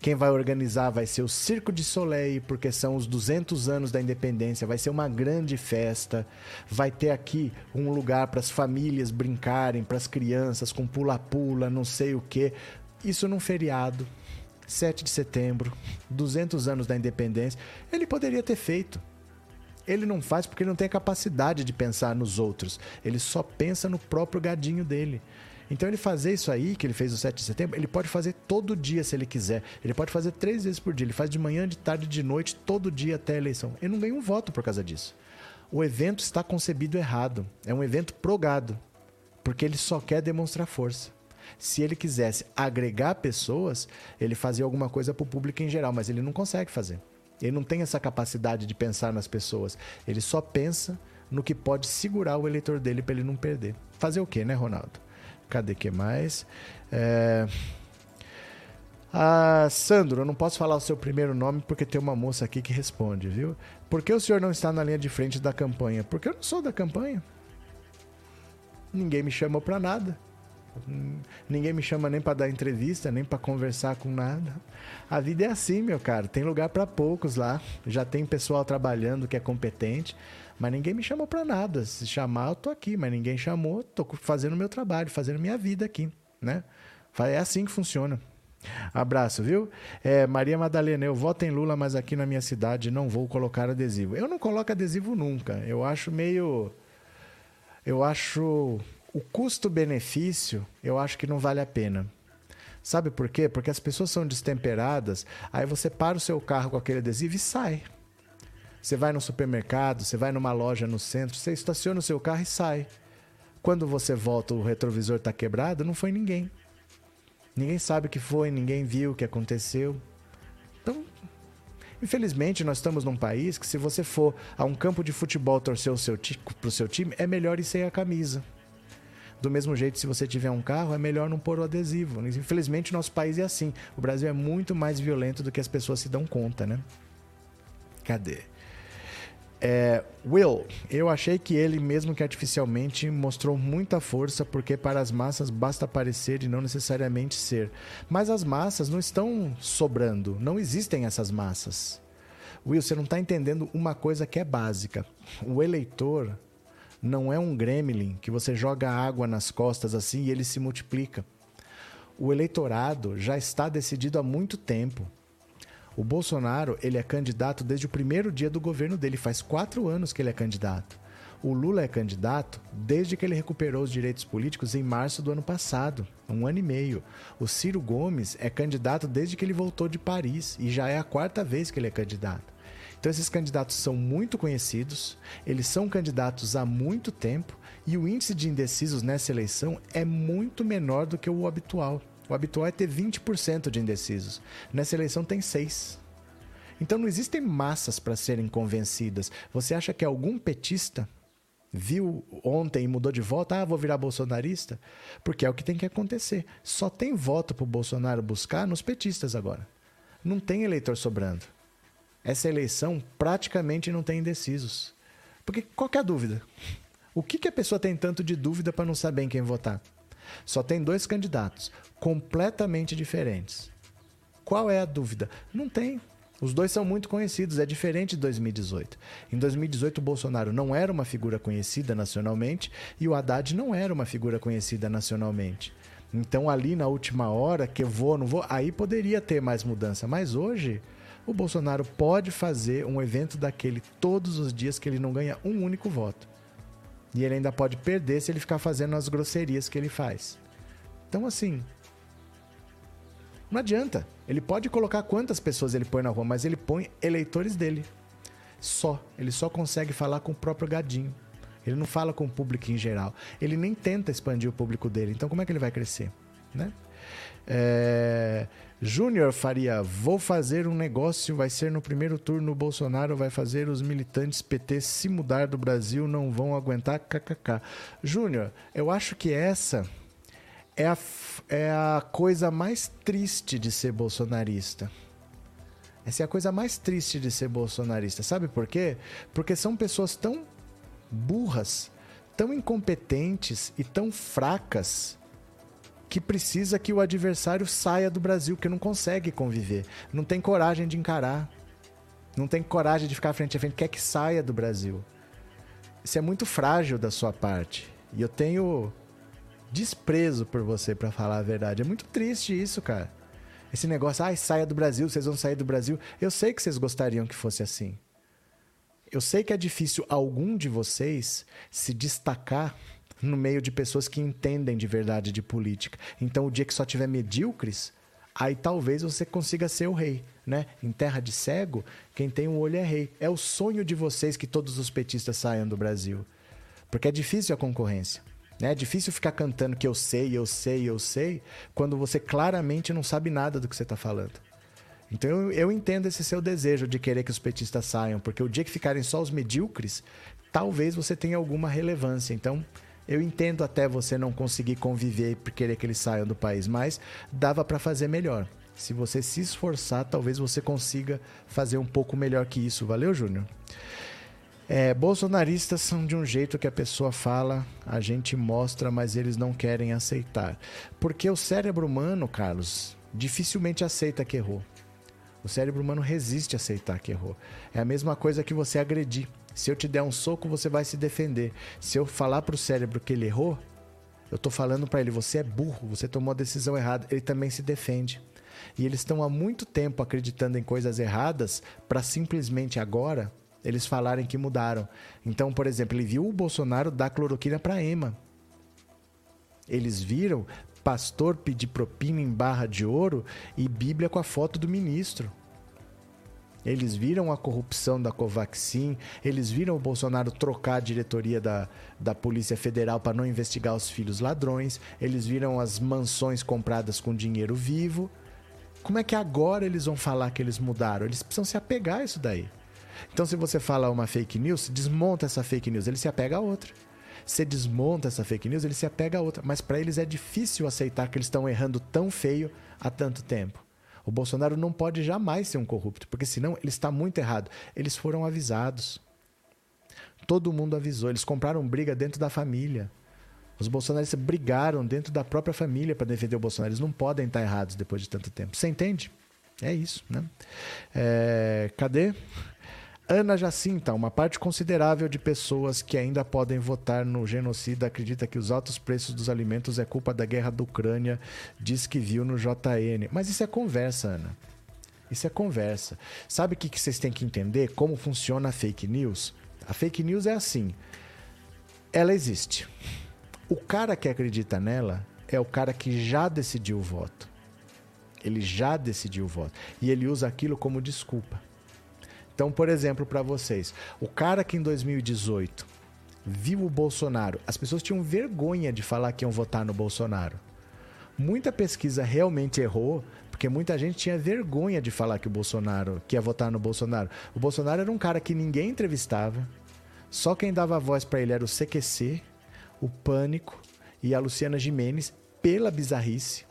Quem vai organizar vai ser o Circo de Soleil, porque são os 200 anos da independência. Vai ser uma grande festa. Vai ter aqui um lugar para as famílias brincarem, para as crianças com pula-pula, não sei o quê. Isso num feriado. 7 de setembro, 200 anos da independência. Ele poderia ter feito. Ele não faz porque ele não tem a capacidade de pensar nos outros. Ele só pensa no próprio gadinho dele. Então ele fazer isso aí, que ele fez o 7 de setembro, ele pode fazer todo dia se ele quiser. Ele pode fazer três vezes por dia. Ele faz de manhã, de tarde, de noite, todo dia até a eleição. Ele não ganha um voto por causa disso. O evento está concebido errado. É um evento progado. Porque ele só quer demonstrar força. Se ele quisesse agregar pessoas, ele fazia alguma coisa para o público em geral, mas ele não consegue fazer. Ele não tem essa capacidade de pensar nas pessoas. Ele só pensa no que pode segurar o eleitor dele para ele não perder. Fazer o quê, né, Ronaldo? Cadê que mais? É... Ah, Sandro, eu não posso falar o seu primeiro nome porque tem uma moça aqui que responde, viu? Por que o senhor não está na linha de frente da campanha? Porque eu não sou da campanha. Ninguém me chamou para nada. Ninguém me chama nem para dar entrevista, nem para conversar com nada. A vida é assim, meu cara. Tem lugar para poucos lá. Já tem pessoal trabalhando que é competente. Mas ninguém me chamou para nada. Se chamar, eu tô aqui, mas ninguém chamou, tô fazendo meu trabalho, fazendo minha vida aqui, né? É assim que funciona. Abraço, viu? É, Maria Madalena, eu voto em Lula, mas aqui na minha cidade não vou colocar adesivo. Eu não coloco adesivo nunca. Eu acho meio. Eu acho. O custo-benefício, eu acho que não vale a pena. Sabe por quê? Porque as pessoas são destemperadas, aí você para o seu carro com aquele adesivo e sai. Você vai no supermercado, você vai numa loja no centro, você estaciona o seu carro e sai. Quando você volta, o retrovisor está quebrado, não foi ninguém. Ninguém sabe o que foi, ninguém viu o que aconteceu. Então, infelizmente, nós estamos num país que, se você for a um campo de futebol torcer o seu para o seu time, é melhor ir sem a camisa. Do mesmo jeito, se você tiver um carro, é melhor não pôr o adesivo. Infelizmente, nosso país é assim. O Brasil é muito mais violento do que as pessoas se dão conta, né? Cadê? É, Will, eu achei que ele, mesmo que artificialmente, mostrou muita força, porque para as massas basta parecer e não necessariamente ser. Mas as massas não estão sobrando, não existem essas massas. Will, você não está entendendo uma coisa que é básica. O eleitor não é um gremlin que você joga água nas costas assim e ele se multiplica. O eleitorado já está decidido há muito tempo. O Bolsonaro, ele é candidato desde o primeiro dia do governo dele, faz quatro anos que ele é candidato. O Lula é candidato desde que ele recuperou os direitos políticos em março do ano passado, um ano e meio. O Ciro Gomes é candidato desde que ele voltou de Paris e já é a quarta vez que ele é candidato. Então, esses candidatos são muito conhecidos, eles são candidatos há muito tempo e o índice de indecisos nessa eleição é muito menor do que o habitual. O habitual é ter 20% de indecisos. Nessa eleição tem 6. Então não existem massas para serem convencidas. Você acha que algum petista viu ontem e mudou de voto? Ah, vou virar bolsonarista? Porque é o que tem que acontecer. Só tem voto para o Bolsonaro buscar nos petistas agora. Não tem eleitor sobrando. Essa eleição praticamente não tem indecisos. Porque qual é a dúvida? O que, que a pessoa tem tanto de dúvida para não saber em quem votar? Só tem dois candidatos completamente diferentes. Qual é a dúvida? Não tem. Os dois são muito conhecidos, é diferente de 2018. Em 2018, o Bolsonaro não era uma figura conhecida nacionalmente e o Haddad não era uma figura conhecida nacionalmente. Então, ali na última hora, que eu vou, não vou, aí poderia ter mais mudança. Mas hoje, o Bolsonaro pode fazer um evento daquele todos os dias que ele não ganha um único voto. E ele ainda pode perder se ele ficar fazendo as grosserias que ele faz. Então, assim. Não adianta. Ele pode colocar quantas pessoas ele põe na rua, mas ele põe eleitores dele. Só. Ele só consegue falar com o próprio gadinho. Ele não fala com o público em geral. Ele nem tenta expandir o público dele. Então, como é que ele vai crescer? Né? É... Júnior Faria, vou fazer um negócio, vai ser no primeiro turno, o Bolsonaro vai fazer os militantes PT se mudar do Brasil, não vão aguentar, kkk. Júnior, eu acho que essa é a, é a coisa mais triste de ser bolsonarista. Essa é a coisa mais triste de ser bolsonarista. Sabe por quê? Porque são pessoas tão burras, tão incompetentes e tão fracas que precisa que o adversário saia do Brasil, que não consegue conviver, não tem coragem de encarar, não tem coragem de ficar frente a frente, quer que saia do Brasil. Isso é muito frágil da sua parte. E eu tenho desprezo por você, para falar a verdade. É muito triste isso, cara. Esse negócio, ai, saia do Brasil, vocês vão sair do Brasil. Eu sei que vocês gostariam que fosse assim. Eu sei que é difícil algum de vocês se destacar no meio de pessoas que entendem de verdade de política. Então, o dia que só tiver medíocres, aí talvez você consiga ser o rei, né? Em terra de cego, quem tem um olho é rei. É o sonho de vocês que todos os petistas saiam do Brasil. Porque é difícil a concorrência. Né? É difícil ficar cantando que eu sei, eu sei, eu sei, quando você claramente não sabe nada do que você está falando. Então eu, eu entendo esse seu desejo de querer que os petistas saiam, porque o dia que ficarem só os medíocres, talvez você tenha alguma relevância. Então eu entendo até você não conseguir conviver e querer que eles saiam do país, mas dava para fazer melhor. Se você se esforçar, talvez você consiga fazer um pouco melhor que isso. Valeu, Júnior? É, bolsonaristas são de um jeito que a pessoa fala, a gente mostra, mas eles não querem aceitar. Porque o cérebro humano, Carlos, dificilmente aceita que errou. O cérebro humano resiste a aceitar que errou. É a mesma coisa que você agredir. Se eu te der um soco, você vai se defender. Se eu falar para o cérebro que ele errou, eu estou falando para ele: você é burro, você tomou a decisão errada. Ele também se defende. E eles estão há muito tempo acreditando em coisas erradas para simplesmente agora eles falarem que mudaram. Então, por exemplo, ele viu o Bolsonaro dar cloroquina para Ema. Eles viram pastor pedir propina em barra de ouro e Bíblia com a foto do ministro. Eles viram a corrupção da Covaxin, eles viram o Bolsonaro trocar a diretoria da, da Polícia Federal para não investigar os filhos ladrões, eles viram as mansões compradas com dinheiro vivo. Como é que agora eles vão falar que eles mudaram? Eles precisam se apegar a isso daí. Então, se você fala uma fake news, desmonta essa fake news, ele se apega a outra. Você desmonta essa fake news, ele se apega a outra. Mas para eles é difícil aceitar que eles estão errando tão feio há tanto tempo. O Bolsonaro não pode jamais ser um corrupto, porque senão ele está muito errado. Eles foram avisados. Todo mundo avisou. Eles compraram briga dentro da família. Os bolsonaristas brigaram dentro da própria família para defender o Bolsonaro. Eles não podem estar errados depois de tanto tempo. Você entende? É isso, né? É, cadê? Ana Jacinta, uma parte considerável de pessoas que ainda podem votar no genocida acredita que os altos preços dos alimentos é culpa da guerra da Ucrânia, diz que viu no JN. Mas isso é conversa, Ana. Isso é conversa. Sabe o que, que vocês têm que entender? Como funciona a fake news? A fake news é assim. Ela existe. O cara que acredita nela é o cara que já decidiu o voto. Ele já decidiu o voto. E ele usa aquilo como desculpa. Então, por exemplo, para vocês, o cara que em 2018 viu o Bolsonaro, as pessoas tinham vergonha de falar que iam votar no Bolsonaro. Muita pesquisa realmente errou, porque muita gente tinha vergonha de falar que o Bolsonaro que ia votar no Bolsonaro. O Bolsonaro era um cara que ninguém entrevistava. Só quem dava voz para ele era o CQC, o Pânico e a Luciana Jimenez pela bizarrice.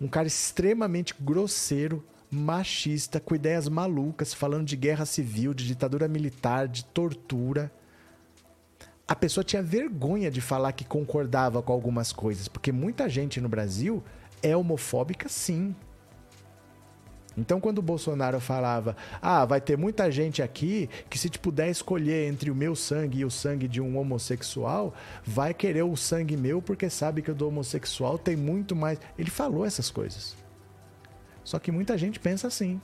Um cara extremamente grosseiro, machista, com ideias malucas, falando de guerra civil, de ditadura militar, de tortura. A pessoa tinha vergonha de falar que concordava com algumas coisas, porque muita gente no Brasil é homofóbica, sim. Então, quando o Bolsonaro falava, ah, vai ter muita gente aqui que, se te puder escolher entre o meu sangue e o sangue de um homossexual, vai querer o sangue meu porque sabe que o do homossexual tem muito mais. Ele falou essas coisas. Só que muita gente pensa assim.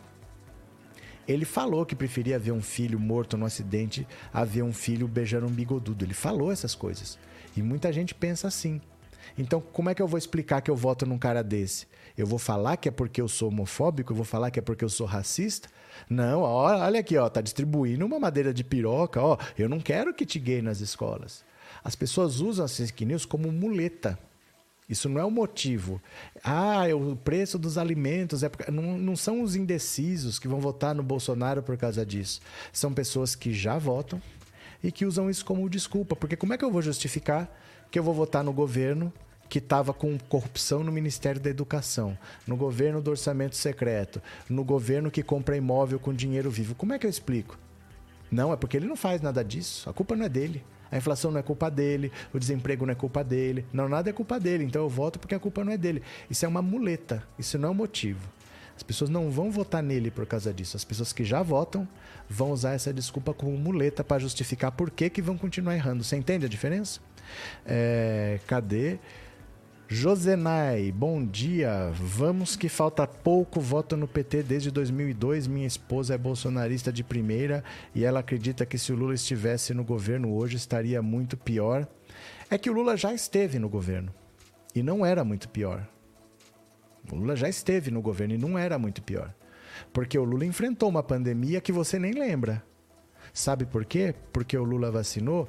Ele falou que preferia ver um filho morto no acidente a ver um filho beijando um bigodudo. Ele falou essas coisas. E muita gente pensa assim. Então, como é que eu vou explicar que eu voto num cara desse? Eu vou falar que é porque eu sou homofóbico? Eu vou falar que é porque eu sou racista? Não, ó, olha aqui, ó, tá distribuindo uma madeira de piroca, ó. Eu não quero que te gay nas escolas. As pessoas usam as fake news como muleta isso não é o motivo. Ah, é o preço dos alimentos. É não, não são os indecisos que vão votar no Bolsonaro por causa disso. São pessoas que já votam e que usam isso como desculpa. Porque como é que eu vou justificar que eu vou votar no governo que estava com corrupção no Ministério da Educação, no governo do orçamento secreto, no governo que compra imóvel com dinheiro vivo? Como é que eu explico? Não, é porque ele não faz nada disso. A culpa não é dele. A inflação não é culpa dele, o desemprego não é culpa dele, não, nada é culpa dele, então eu voto porque a culpa não é dele. Isso é uma muleta, isso não é um motivo. As pessoas não vão votar nele por causa disso. As pessoas que já votam vão usar essa desculpa como muleta para justificar por que, que vão continuar errando. Você entende a diferença? É, cadê? Josenai, bom dia. Vamos que falta pouco. Voto no PT desde 2002. Minha esposa é bolsonarista de primeira e ela acredita que se o Lula estivesse no governo hoje estaria muito pior. É que o Lula já esteve no governo e não era muito pior. O Lula já esteve no governo e não era muito pior. Porque o Lula enfrentou uma pandemia que você nem lembra. Sabe por quê? Porque o Lula vacinou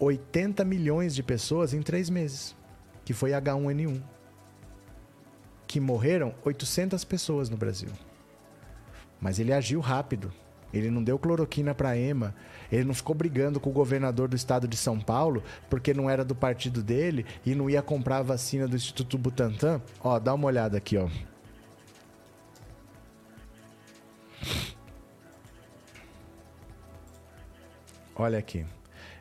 80 milhões de pessoas em três meses que foi H1N1, que morreram 800 pessoas no Brasil. Mas ele agiu rápido. Ele não deu cloroquina para EMA. Ele não ficou brigando com o governador do estado de São Paulo porque não era do partido dele e não ia comprar a vacina do Instituto Butantan. Ó, dá uma olhada aqui, ó. Olha aqui.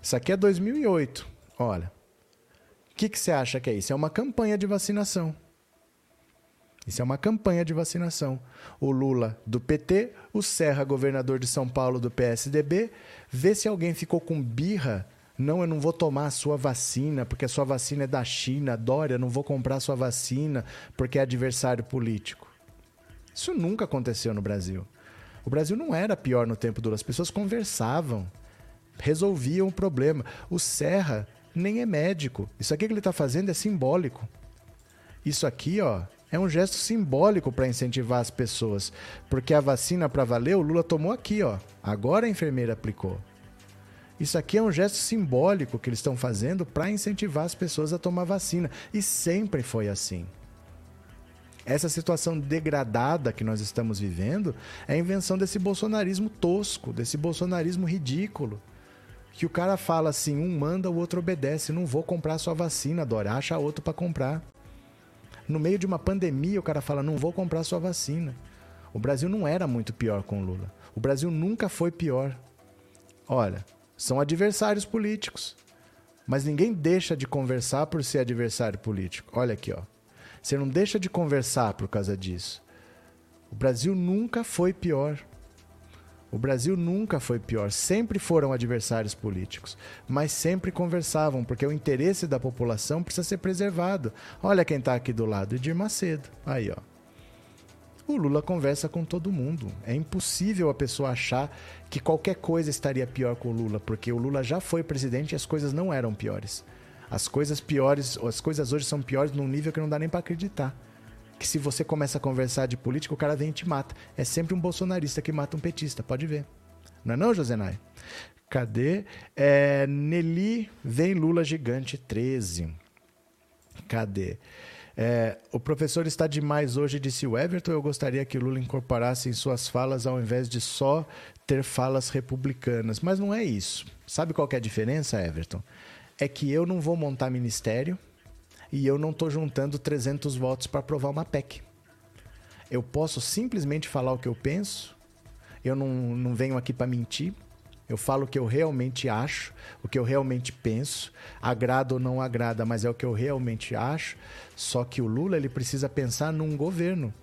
Isso aqui é 2008. Olha que, que você acha que é isso? É uma campanha de vacinação. Isso é uma campanha de vacinação. O Lula do PT, o Serra, governador de São Paulo do PSDB, vê se alguém ficou com birra. Não, eu não vou tomar a sua vacina porque a sua vacina é da China. Dória, não vou comprar a sua vacina porque é adversário político. Isso nunca aconteceu no Brasil. O Brasil não era pior no tempo do Lula. As pessoas conversavam, resolviam o problema. O Serra nem é médico. Isso aqui que ele está fazendo é simbólico. Isso aqui, ó, é um gesto simbólico para incentivar as pessoas, porque a vacina para valer o Lula tomou aqui, ó. Agora a enfermeira aplicou. Isso aqui é um gesto simbólico que eles estão fazendo para incentivar as pessoas a tomar vacina e sempre foi assim. Essa situação degradada que nós estamos vivendo é a invenção desse bolsonarismo tosco, desse bolsonarismo ridículo que o cara fala assim, um manda, o outro obedece. Não vou comprar sua vacina, Dora. Acha outro para comprar. No meio de uma pandemia, o cara fala, não vou comprar sua vacina. O Brasil não era muito pior com Lula. O Brasil nunca foi pior. Olha, são adversários políticos. Mas ninguém deixa de conversar por ser adversário político. Olha aqui, ó. Você não deixa de conversar por causa disso. O Brasil nunca foi pior. O Brasil nunca foi pior, sempre foram adversários políticos, mas sempre conversavam, porque o interesse da população precisa ser preservado. Olha quem está aqui do lado, Edir Macedo. Aí, ó. O Lula conversa com todo mundo. É impossível a pessoa achar que qualquer coisa estaria pior com o Lula, porque o Lula já foi presidente e as coisas não eram piores. As coisas piores, as coisas hoje são piores num nível que não dá nem para acreditar que se você começa a conversar de política, o cara vem e te mata. É sempre um bolsonarista que mata um petista, pode ver. Não é não, Josenai? Cadê? É, Nelly vem Lula gigante 13. Cadê? É, o professor está demais hoje, disse o Everton. Eu gostaria que Lula incorporasse em suas falas ao invés de só ter falas republicanas. Mas não é isso. Sabe qual é a diferença, Everton? É que eu não vou montar ministério e eu não estou juntando 300 votos para aprovar uma PEC. Eu posso simplesmente falar o que eu penso, eu não, não venho aqui para mentir, eu falo o que eu realmente acho, o que eu realmente penso, agrada ou não agrada, mas é o que eu realmente acho. Só que o Lula ele precisa pensar num governo.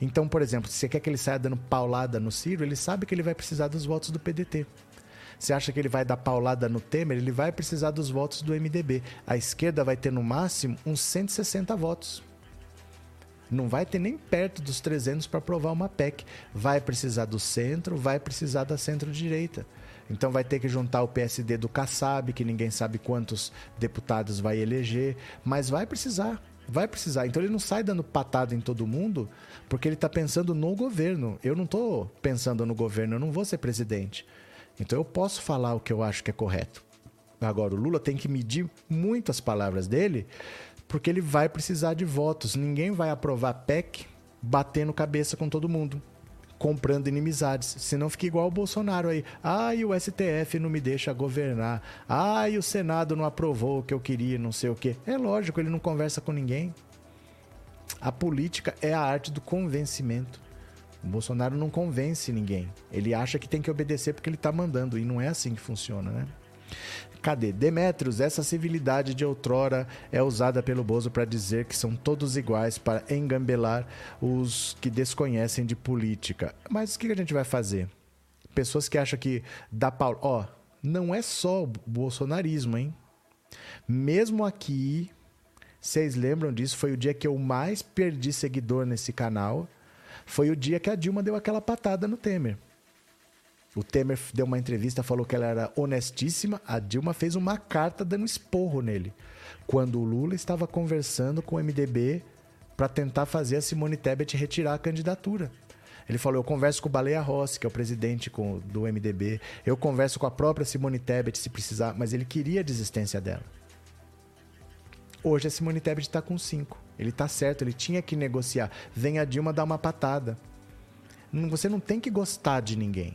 Então, por exemplo, se você quer que ele saia dando paulada no Ciro, ele sabe que ele vai precisar dos votos do PDT. Você acha que ele vai dar paulada no Temer? Ele vai precisar dos votos do MDB. A esquerda vai ter no máximo uns 160 votos. Não vai ter nem perto dos 300 para aprovar uma PEC. Vai precisar do centro, vai precisar da centro-direita. Então vai ter que juntar o PSD do Kassab, que ninguém sabe quantos deputados vai eleger, mas vai precisar. Vai precisar. Então ele não sai dando patada em todo mundo porque ele está pensando no governo. Eu não estou pensando no governo, eu não vou ser presidente. Então eu posso falar o que eu acho que é correto. Agora, o Lula tem que medir muito as palavras dele, porque ele vai precisar de votos. Ninguém vai aprovar PEC batendo cabeça com todo mundo, comprando inimizades. Senão fica igual o Bolsonaro aí. Ai, o STF não me deixa governar. Ai, o Senado não aprovou o que eu queria, não sei o quê. É lógico, ele não conversa com ninguém. A política é a arte do convencimento. O Bolsonaro não convence ninguém. Ele acha que tem que obedecer porque ele está mandando. E não é assim que funciona, né? Cadê? Demetrios, essa civilidade de outrora é usada pelo Bozo para dizer que são todos iguais, para engambelar os que desconhecem de política. Mas o que a gente vai fazer? Pessoas que acham que dá Paulo. Ó, não é só o bolsonarismo, hein? Mesmo aqui, vocês lembram disso? Foi o dia que eu mais perdi seguidor nesse canal. Foi o dia que a Dilma deu aquela patada no Temer. O Temer deu uma entrevista, falou que ela era honestíssima. A Dilma fez uma carta dando esporro nele. Quando o Lula estava conversando com o MDB para tentar fazer a Simone Tebet retirar a candidatura. Ele falou: Eu converso com o Baleia Rossi, que é o presidente do MDB. Eu converso com a própria Simone Tebet se precisar. Mas ele queria a desistência dela. Hoje a Simone Tebet está com cinco. Ele está certo, ele tinha que negociar. Vem a Dilma dar uma patada. Você não tem que gostar de ninguém.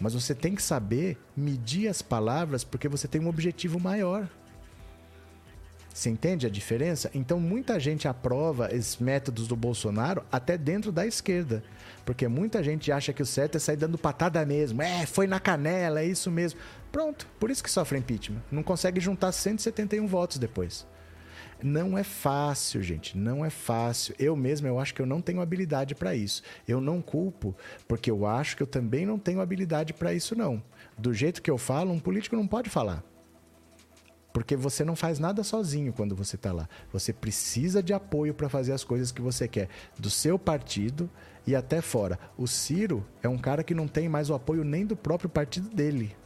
Mas você tem que saber medir as palavras porque você tem um objetivo maior. Você entende a diferença? Então muita gente aprova esses métodos do Bolsonaro até dentro da esquerda. Porque muita gente acha que o certo é sair dando patada mesmo. É, foi na canela, é isso mesmo. Pronto, por isso que sofre impeachment. Não consegue juntar 171 votos depois. Não é fácil, gente, não é fácil. Eu mesmo eu acho que eu não tenho habilidade para isso. Eu não culpo, porque eu acho que eu também não tenho habilidade para isso não. Do jeito que eu falo, um político não pode falar. Porque você não faz nada sozinho quando você está lá. Você precisa de apoio para fazer as coisas que você quer, do seu partido e até fora. O Ciro é um cara que não tem mais o apoio nem do próprio partido dele.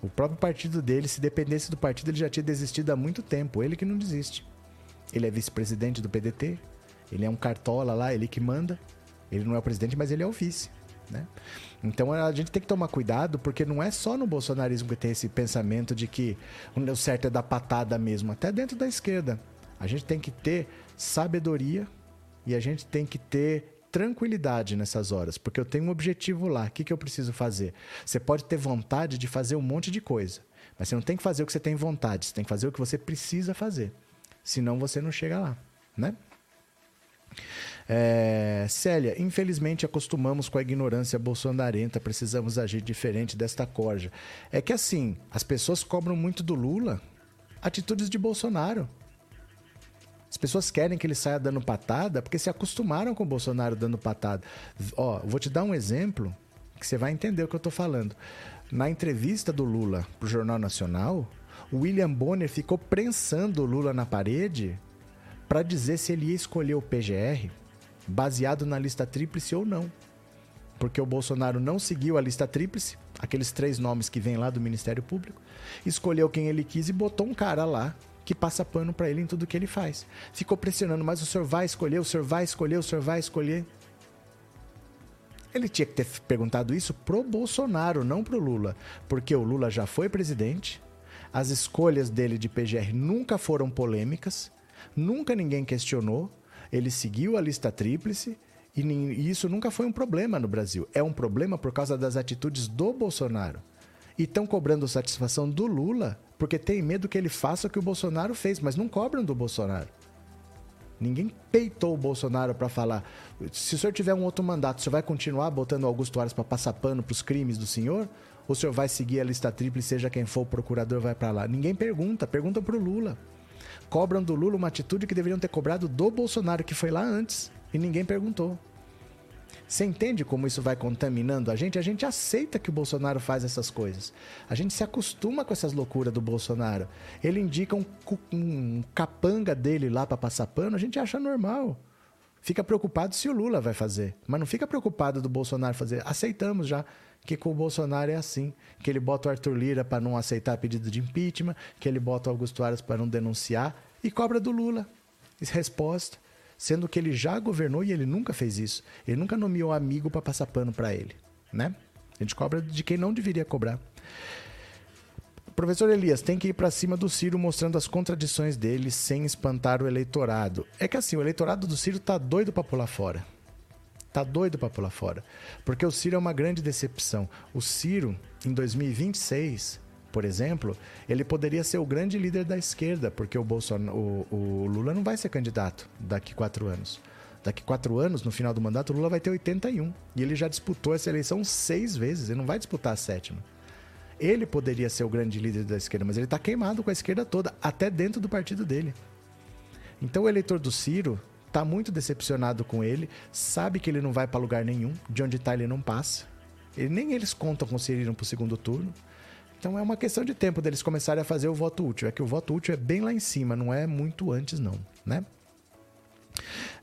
O próprio partido dele, se dependesse do partido, ele já tinha desistido há muito tempo. Ele que não desiste. Ele é vice-presidente do PDT, ele é um cartola lá, ele que manda. Ele não é o presidente, mas ele é o vice. Né? Então a gente tem que tomar cuidado, porque não é só no bolsonarismo que tem esse pensamento de que o certo é dar patada mesmo, até dentro da esquerda. A gente tem que ter sabedoria e a gente tem que ter tranquilidade nessas horas, porque eu tenho um objetivo lá. O que, que eu preciso fazer? Você pode ter vontade de fazer um monte de coisa, mas você não tem que fazer o que você tem vontade, você tem que fazer o que você precisa fazer. Senão você não chega lá, né? É, Célia, infelizmente acostumamos com a ignorância bolsonarenta, precisamos agir diferente desta corja. É que assim, as pessoas cobram muito do Lula atitudes de Bolsonaro. As pessoas querem que ele saia dando patada porque se acostumaram com o Bolsonaro dando patada. Ó, vou te dar um exemplo que você vai entender o que eu estou falando. Na entrevista do Lula para o Jornal Nacional, William Bonner ficou prensando Lula na parede para dizer se ele ia escolher o PGR baseado na lista tríplice ou não. Porque o Bolsonaro não seguiu a lista tríplice, aqueles três nomes que vêm lá do Ministério Público, escolheu quem ele quis e botou um cara lá que passa pano para ele em tudo que ele faz. Ficou pressionando, mas o senhor vai escolher, o senhor vai escolher, o senhor vai escolher. Ele tinha que ter perguntado isso pro Bolsonaro, não pro Lula, porque o Lula já foi presidente, as escolhas dele de PGR nunca foram polêmicas, nunca ninguém questionou. Ele seguiu a lista tríplice e isso nunca foi um problema no Brasil. É um problema por causa das atitudes do Bolsonaro. E estão cobrando satisfação do Lula porque tem medo que ele faça o que o Bolsonaro fez, mas não cobram do Bolsonaro. Ninguém peitou o Bolsonaro para falar. Se o senhor tiver um outro mandato, o senhor vai continuar botando Augusto Aras para passar pano para os crimes do senhor? O senhor vai seguir a lista tríplice, seja quem for o procurador, vai para lá? Ninguém pergunta, pergunta para o Lula. Cobram do Lula uma atitude que deveriam ter cobrado do Bolsonaro, que foi lá antes, e ninguém perguntou. Você entende como isso vai contaminando a gente? A gente aceita que o Bolsonaro faz essas coisas. A gente se acostuma com essas loucuras do Bolsonaro. Ele indica um, um capanga dele lá para passar pano, a gente acha normal. Fica preocupado se o Lula vai fazer, mas não fica preocupado do Bolsonaro fazer. Aceitamos já que com o Bolsonaro é assim, que ele bota o Arthur Lira para não aceitar pedido de impeachment, que ele bota o Augusto Aras para não denunciar e cobra do Lula. Resposta, sendo que ele já governou e ele nunca fez isso. Ele nunca nomeou amigo para passar pano para ele, né? A gente cobra de quem não deveria cobrar. Professor Elias, tem que ir para cima do Ciro mostrando as contradições dele sem espantar o eleitorado. É que assim, o eleitorado do Ciro tá doido para pular fora. Tá doido para pular fora. Porque o Ciro é uma grande decepção. O Ciro, em 2026, por exemplo, ele poderia ser o grande líder da esquerda, porque o, Bolsonaro, o, o Lula não vai ser candidato daqui quatro anos. Daqui quatro anos, no final do mandato, o Lula vai ter 81. E ele já disputou essa eleição seis vezes. Ele não vai disputar a sétima. Ele poderia ser o grande líder da esquerda, mas ele está queimado com a esquerda toda, até dentro do partido dele. Então o eleitor do Ciro está muito decepcionado com ele, sabe que ele não vai para lugar nenhum, de onde está ele não passa. Ele, nem eles contam com o Ciro indo para o segundo turno. Então é uma questão de tempo deles começarem a fazer o voto útil. É que o voto útil é bem lá em cima, não é muito antes, não, né?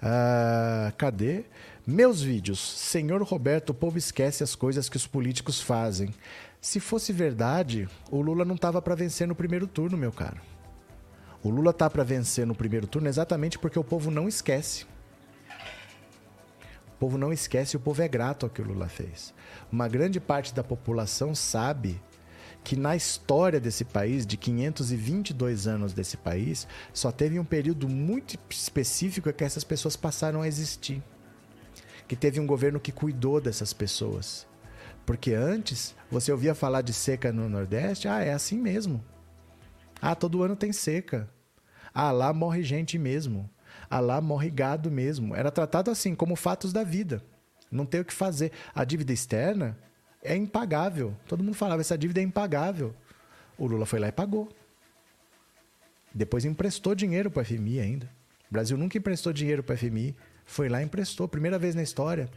Ah, cadê? Meus vídeos. Senhor Roberto, o povo esquece as coisas que os políticos fazem. Se fosse verdade, o Lula não estava para vencer no primeiro turno, meu caro. O Lula tá para vencer no primeiro turno exatamente porque o povo não esquece. O povo não esquece, o povo é grato ao que o Lula fez. Uma grande parte da população sabe que na história desse país, de 522 anos desse país, só teve um período muito específico que essas pessoas passaram a existir. Que teve um governo que cuidou dessas pessoas. Porque antes, você ouvia falar de seca no Nordeste, ah, é assim mesmo. Ah, todo ano tem seca. Ah, lá morre gente mesmo. Ah, lá morre gado mesmo. Era tratado assim, como fatos da vida. Não tem o que fazer. A dívida externa é impagável. Todo mundo falava, essa dívida é impagável. O Lula foi lá e pagou. Depois emprestou dinheiro para a FMI ainda. O Brasil nunca emprestou dinheiro para a FMI. Foi lá e emprestou, primeira vez na história.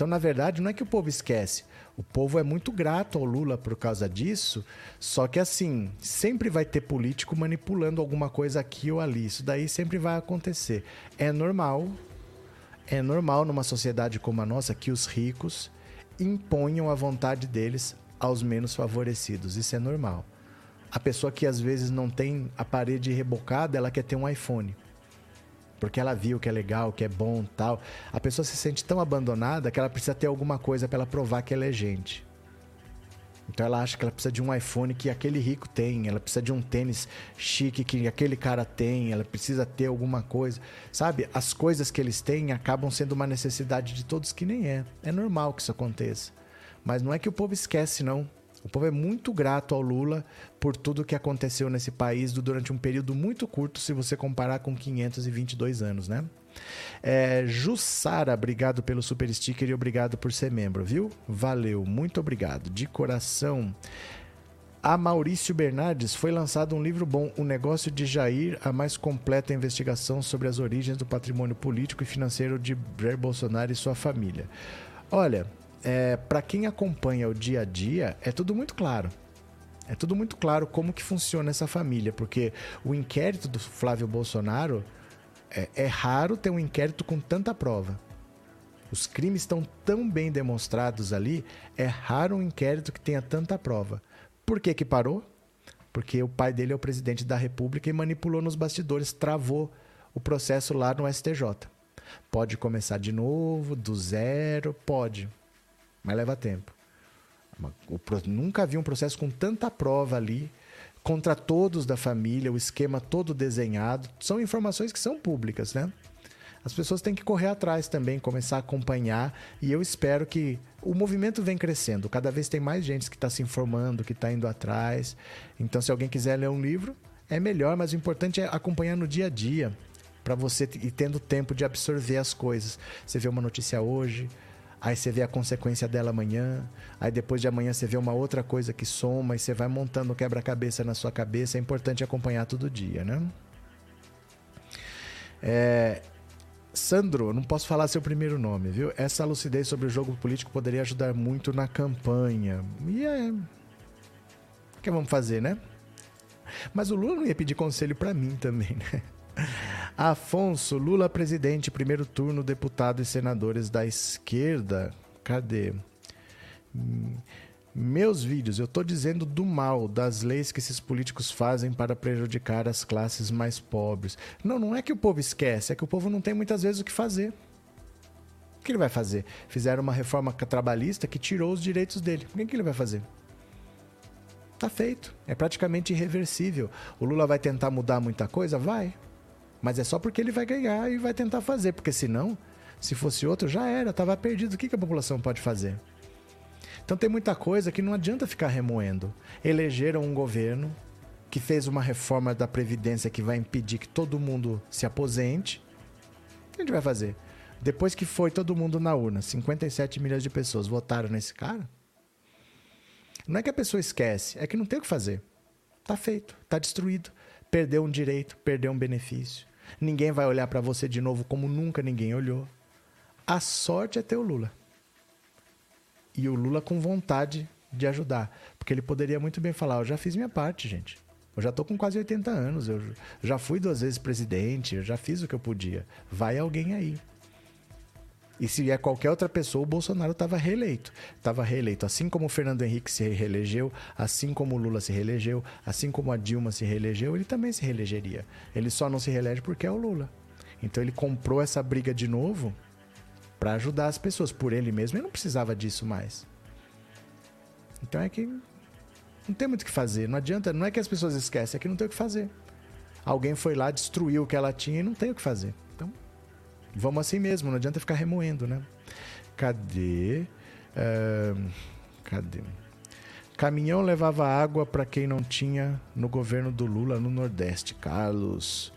Então, na verdade, não é que o povo esquece. O povo é muito grato ao Lula por causa disso. Só que, assim, sempre vai ter político manipulando alguma coisa aqui ou ali. Isso daí sempre vai acontecer. É normal. É normal numa sociedade como a nossa que os ricos imponham a vontade deles aos menos favorecidos. Isso é normal. A pessoa que às vezes não tem a parede rebocada, ela quer ter um iPhone porque ela viu que é legal, que é bom, tal. A pessoa se sente tão abandonada que ela precisa ter alguma coisa para ela provar que ela é gente. Então ela acha que ela precisa de um iPhone que aquele rico tem, ela precisa de um tênis chique que aquele cara tem, ela precisa ter alguma coisa. Sabe? As coisas que eles têm acabam sendo uma necessidade de todos que nem é. É normal que isso aconteça. Mas não é que o povo esquece, não. O povo é muito grato ao Lula por tudo que aconteceu nesse país durante um período muito curto, se você comparar com 522 anos, né? É, Jussara, obrigado pelo super sticker e obrigado por ser membro, viu? Valeu, muito obrigado, de coração. A Maurício Bernardes foi lançado um livro bom, O Negócio de Jair, a mais completa investigação sobre as origens do patrimônio político e financeiro de Jair Bolsonaro e sua família. Olha, é, para quem acompanha o dia a dia, é tudo muito claro. É tudo muito claro como que funciona essa família, porque o inquérito do Flávio Bolsonaro é, é raro ter um inquérito com tanta prova. Os crimes estão tão bem demonstrados ali, é raro um inquérito que tenha tanta prova. Por que que parou? Porque o pai dele é o presidente da República e manipulou nos bastidores, travou o processo lá no STJ. Pode começar de novo, do zero? Pode mas leva tempo. nunca vi um processo com tanta prova ali, contra todos da família, o esquema todo desenhado. São informações que são públicas, né? As pessoas têm que correr atrás também, começar a acompanhar, e eu espero que o movimento vem crescendo. Cada vez tem mais gente que está se informando, que está indo atrás. Então, se alguém quiser ler um livro, é melhor, mas o importante é acompanhar no dia a dia, para você ir tendo tempo de absorver as coisas. Você vê uma notícia hoje, aí você vê a consequência dela amanhã, aí depois de amanhã você vê uma outra coisa que soma e você vai montando quebra-cabeça na sua cabeça. É importante acompanhar todo dia, né? É, Sandro, não posso falar seu primeiro nome, viu? Essa lucidez sobre o jogo político poderia ajudar muito na campanha. E é. O que vamos fazer, né? Mas o Lula não ia pedir conselho para mim também, né? <laughs> Afonso, Lula presidente, primeiro turno, deputado e senadores da esquerda. Cadê? Meus vídeos, eu estou dizendo do mal das leis que esses políticos fazem para prejudicar as classes mais pobres. Não, não é que o povo esquece, é que o povo não tem muitas vezes o que fazer. O que ele vai fazer? Fizeram uma reforma trabalhista que tirou os direitos dele. O que ele vai fazer? Tá feito. É praticamente irreversível. O Lula vai tentar mudar muita coisa? Vai. Mas é só porque ele vai ganhar e vai tentar fazer, porque senão, se fosse outro, já era, estava perdido. O que, que a população pode fazer? Então tem muita coisa que não adianta ficar remoendo. Elegeram um governo que fez uma reforma da Previdência que vai impedir que todo mundo se aposente. O que a gente vai fazer? Depois que foi todo mundo na urna, 57 milhões de pessoas votaram nesse cara. Não é que a pessoa esquece, é que não tem o que fazer. Tá feito, tá destruído. Perdeu um direito, perdeu um benefício. Ninguém vai olhar para você de novo como nunca ninguém olhou. A sorte é ter o Lula. E o Lula com vontade de ajudar. Porque ele poderia muito bem falar: Eu já fiz minha parte, gente. Eu já tô com quase 80 anos. Eu já fui duas vezes presidente. Eu já fiz o que eu podia. Vai alguém aí. E se é qualquer outra pessoa, o Bolsonaro estava reeleito. Estava reeleito. Assim como o Fernando Henrique se reelegeu, assim como o Lula se reelegeu, assim como a Dilma se reelegeu, ele também se reelegeria. Ele só não se reelege porque é o Lula. Então ele comprou essa briga de novo para ajudar as pessoas. Por ele mesmo, ele não precisava disso mais. Então é que não tem muito o que fazer. Não adianta, não é que as pessoas esquecem, é que não tem o que fazer. Alguém foi lá, destruiu o que ela tinha e não tem o que fazer. Vamos assim mesmo, não adianta ficar remoendo, né? Cadê? Uh, cadê? Caminhão levava água para quem não tinha no governo do Lula no Nordeste. Carlos.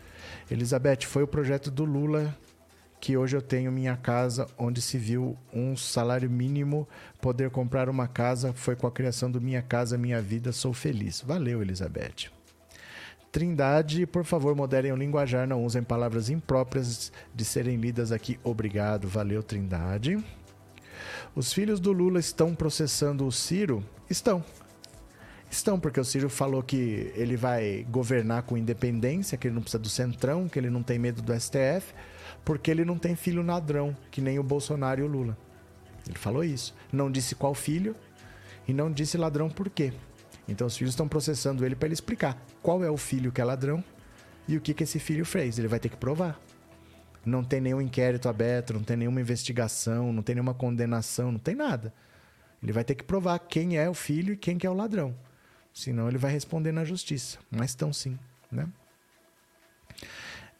Elizabeth, foi o projeto do Lula que hoje eu tenho minha casa onde se viu um salário mínimo poder comprar uma casa. Foi com a criação do Minha Casa Minha Vida. Sou feliz. Valeu, Elizabeth. Trindade, por favor, moderem o linguajar, não usem palavras impróprias de serem lidas aqui. Obrigado, valeu, Trindade. Os filhos do Lula estão processando o Ciro? Estão. Estão, porque o Ciro falou que ele vai governar com independência, que ele não precisa do centrão, que ele não tem medo do STF, porque ele não tem filho ladrão, que nem o Bolsonaro e o Lula. Ele falou isso. Não disse qual filho e não disse ladrão por quê. Então os filhos estão processando ele para ele explicar qual é o filho que é ladrão e o que, que esse filho fez. Ele vai ter que provar. Não tem nenhum inquérito aberto, não tem nenhuma investigação, não tem nenhuma condenação, não tem nada. Ele vai ter que provar quem é o filho e quem que é o ladrão. Senão ele vai responder na justiça. Mas estão sim, né?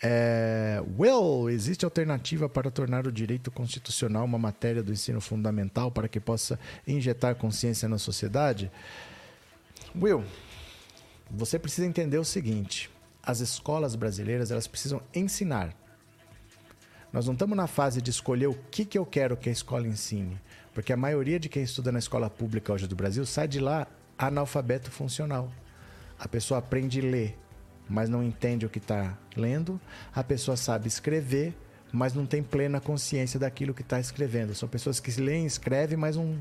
É, well, existe alternativa para tornar o direito constitucional uma matéria do ensino fundamental para que possa injetar consciência na sociedade? Will, você precisa entender o seguinte: as escolas brasileiras elas precisam ensinar. Nós não estamos na fase de escolher o que, que eu quero que a escola ensine, porque a maioria de quem estuda na escola pública hoje do Brasil sai de lá analfabeto funcional. A pessoa aprende a ler, mas não entende o que está lendo. A pessoa sabe escrever, mas não tem plena consciência daquilo que está escrevendo. São pessoas que leem e escrevem, mas não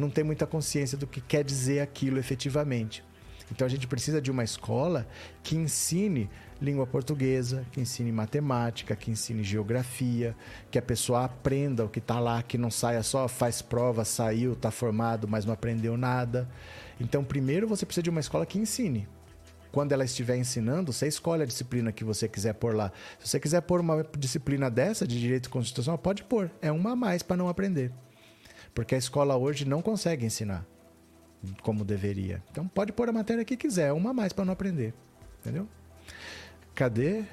não tem muita consciência do que quer dizer aquilo efetivamente. Então a gente precisa de uma escola que ensine língua portuguesa, que ensine matemática, que ensine geografia, que a pessoa aprenda o que está lá, que não saia só faz prova, saiu, está formado, mas não aprendeu nada. Então primeiro você precisa de uma escola que ensine. Quando ela estiver ensinando, você escolhe a disciplina que você quiser pôr lá. Se você quiser pôr uma disciplina dessa de direito constitucional, pode pôr. É uma a mais para não aprender. Porque a escola hoje não consegue ensinar como deveria. Então pode pôr a matéria que quiser, uma a mais para não aprender. Entendeu? Cadê?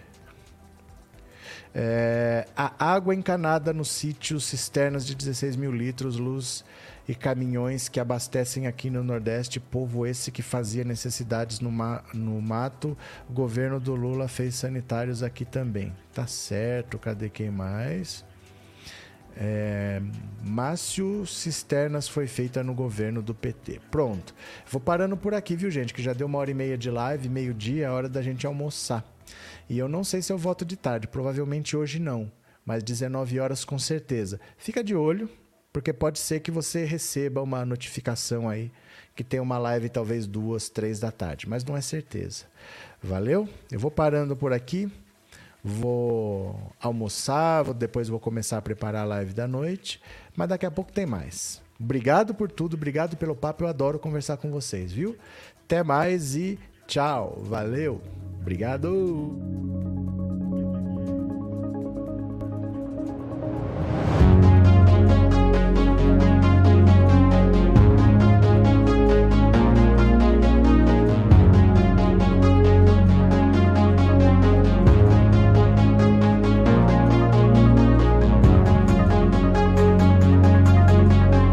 É, a água encanada no sítio, cisternas de 16 mil litros, luz e caminhões que abastecem aqui no Nordeste, povo esse que fazia necessidades no, ma no mato. O governo do Lula fez sanitários aqui também. Tá certo, cadê quem mais? É, Márcio Cisternas foi feita no governo do PT. Pronto. Vou parando por aqui, viu, gente? Que já deu uma hora e meia de live, meio-dia, é hora da gente almoçar. E eu não sei se eu voto de tarde, provavelmente hoje não, mas 19 horas com certeza. Fica de olho, porque pode ser que você receba uma notificação aí que tem uma live talvez duas, três da tarde, mas não é certeza. Valeu? Eu vou parando por aqui vou almoçar, depois vou começar a preparar a live da noite, mas daqui a pouco tem mais. Obrigado por tudo, obrigado pelo papo, eu adoro conversar com vocês, viu? Até mais e tchau, valeu, obrigado.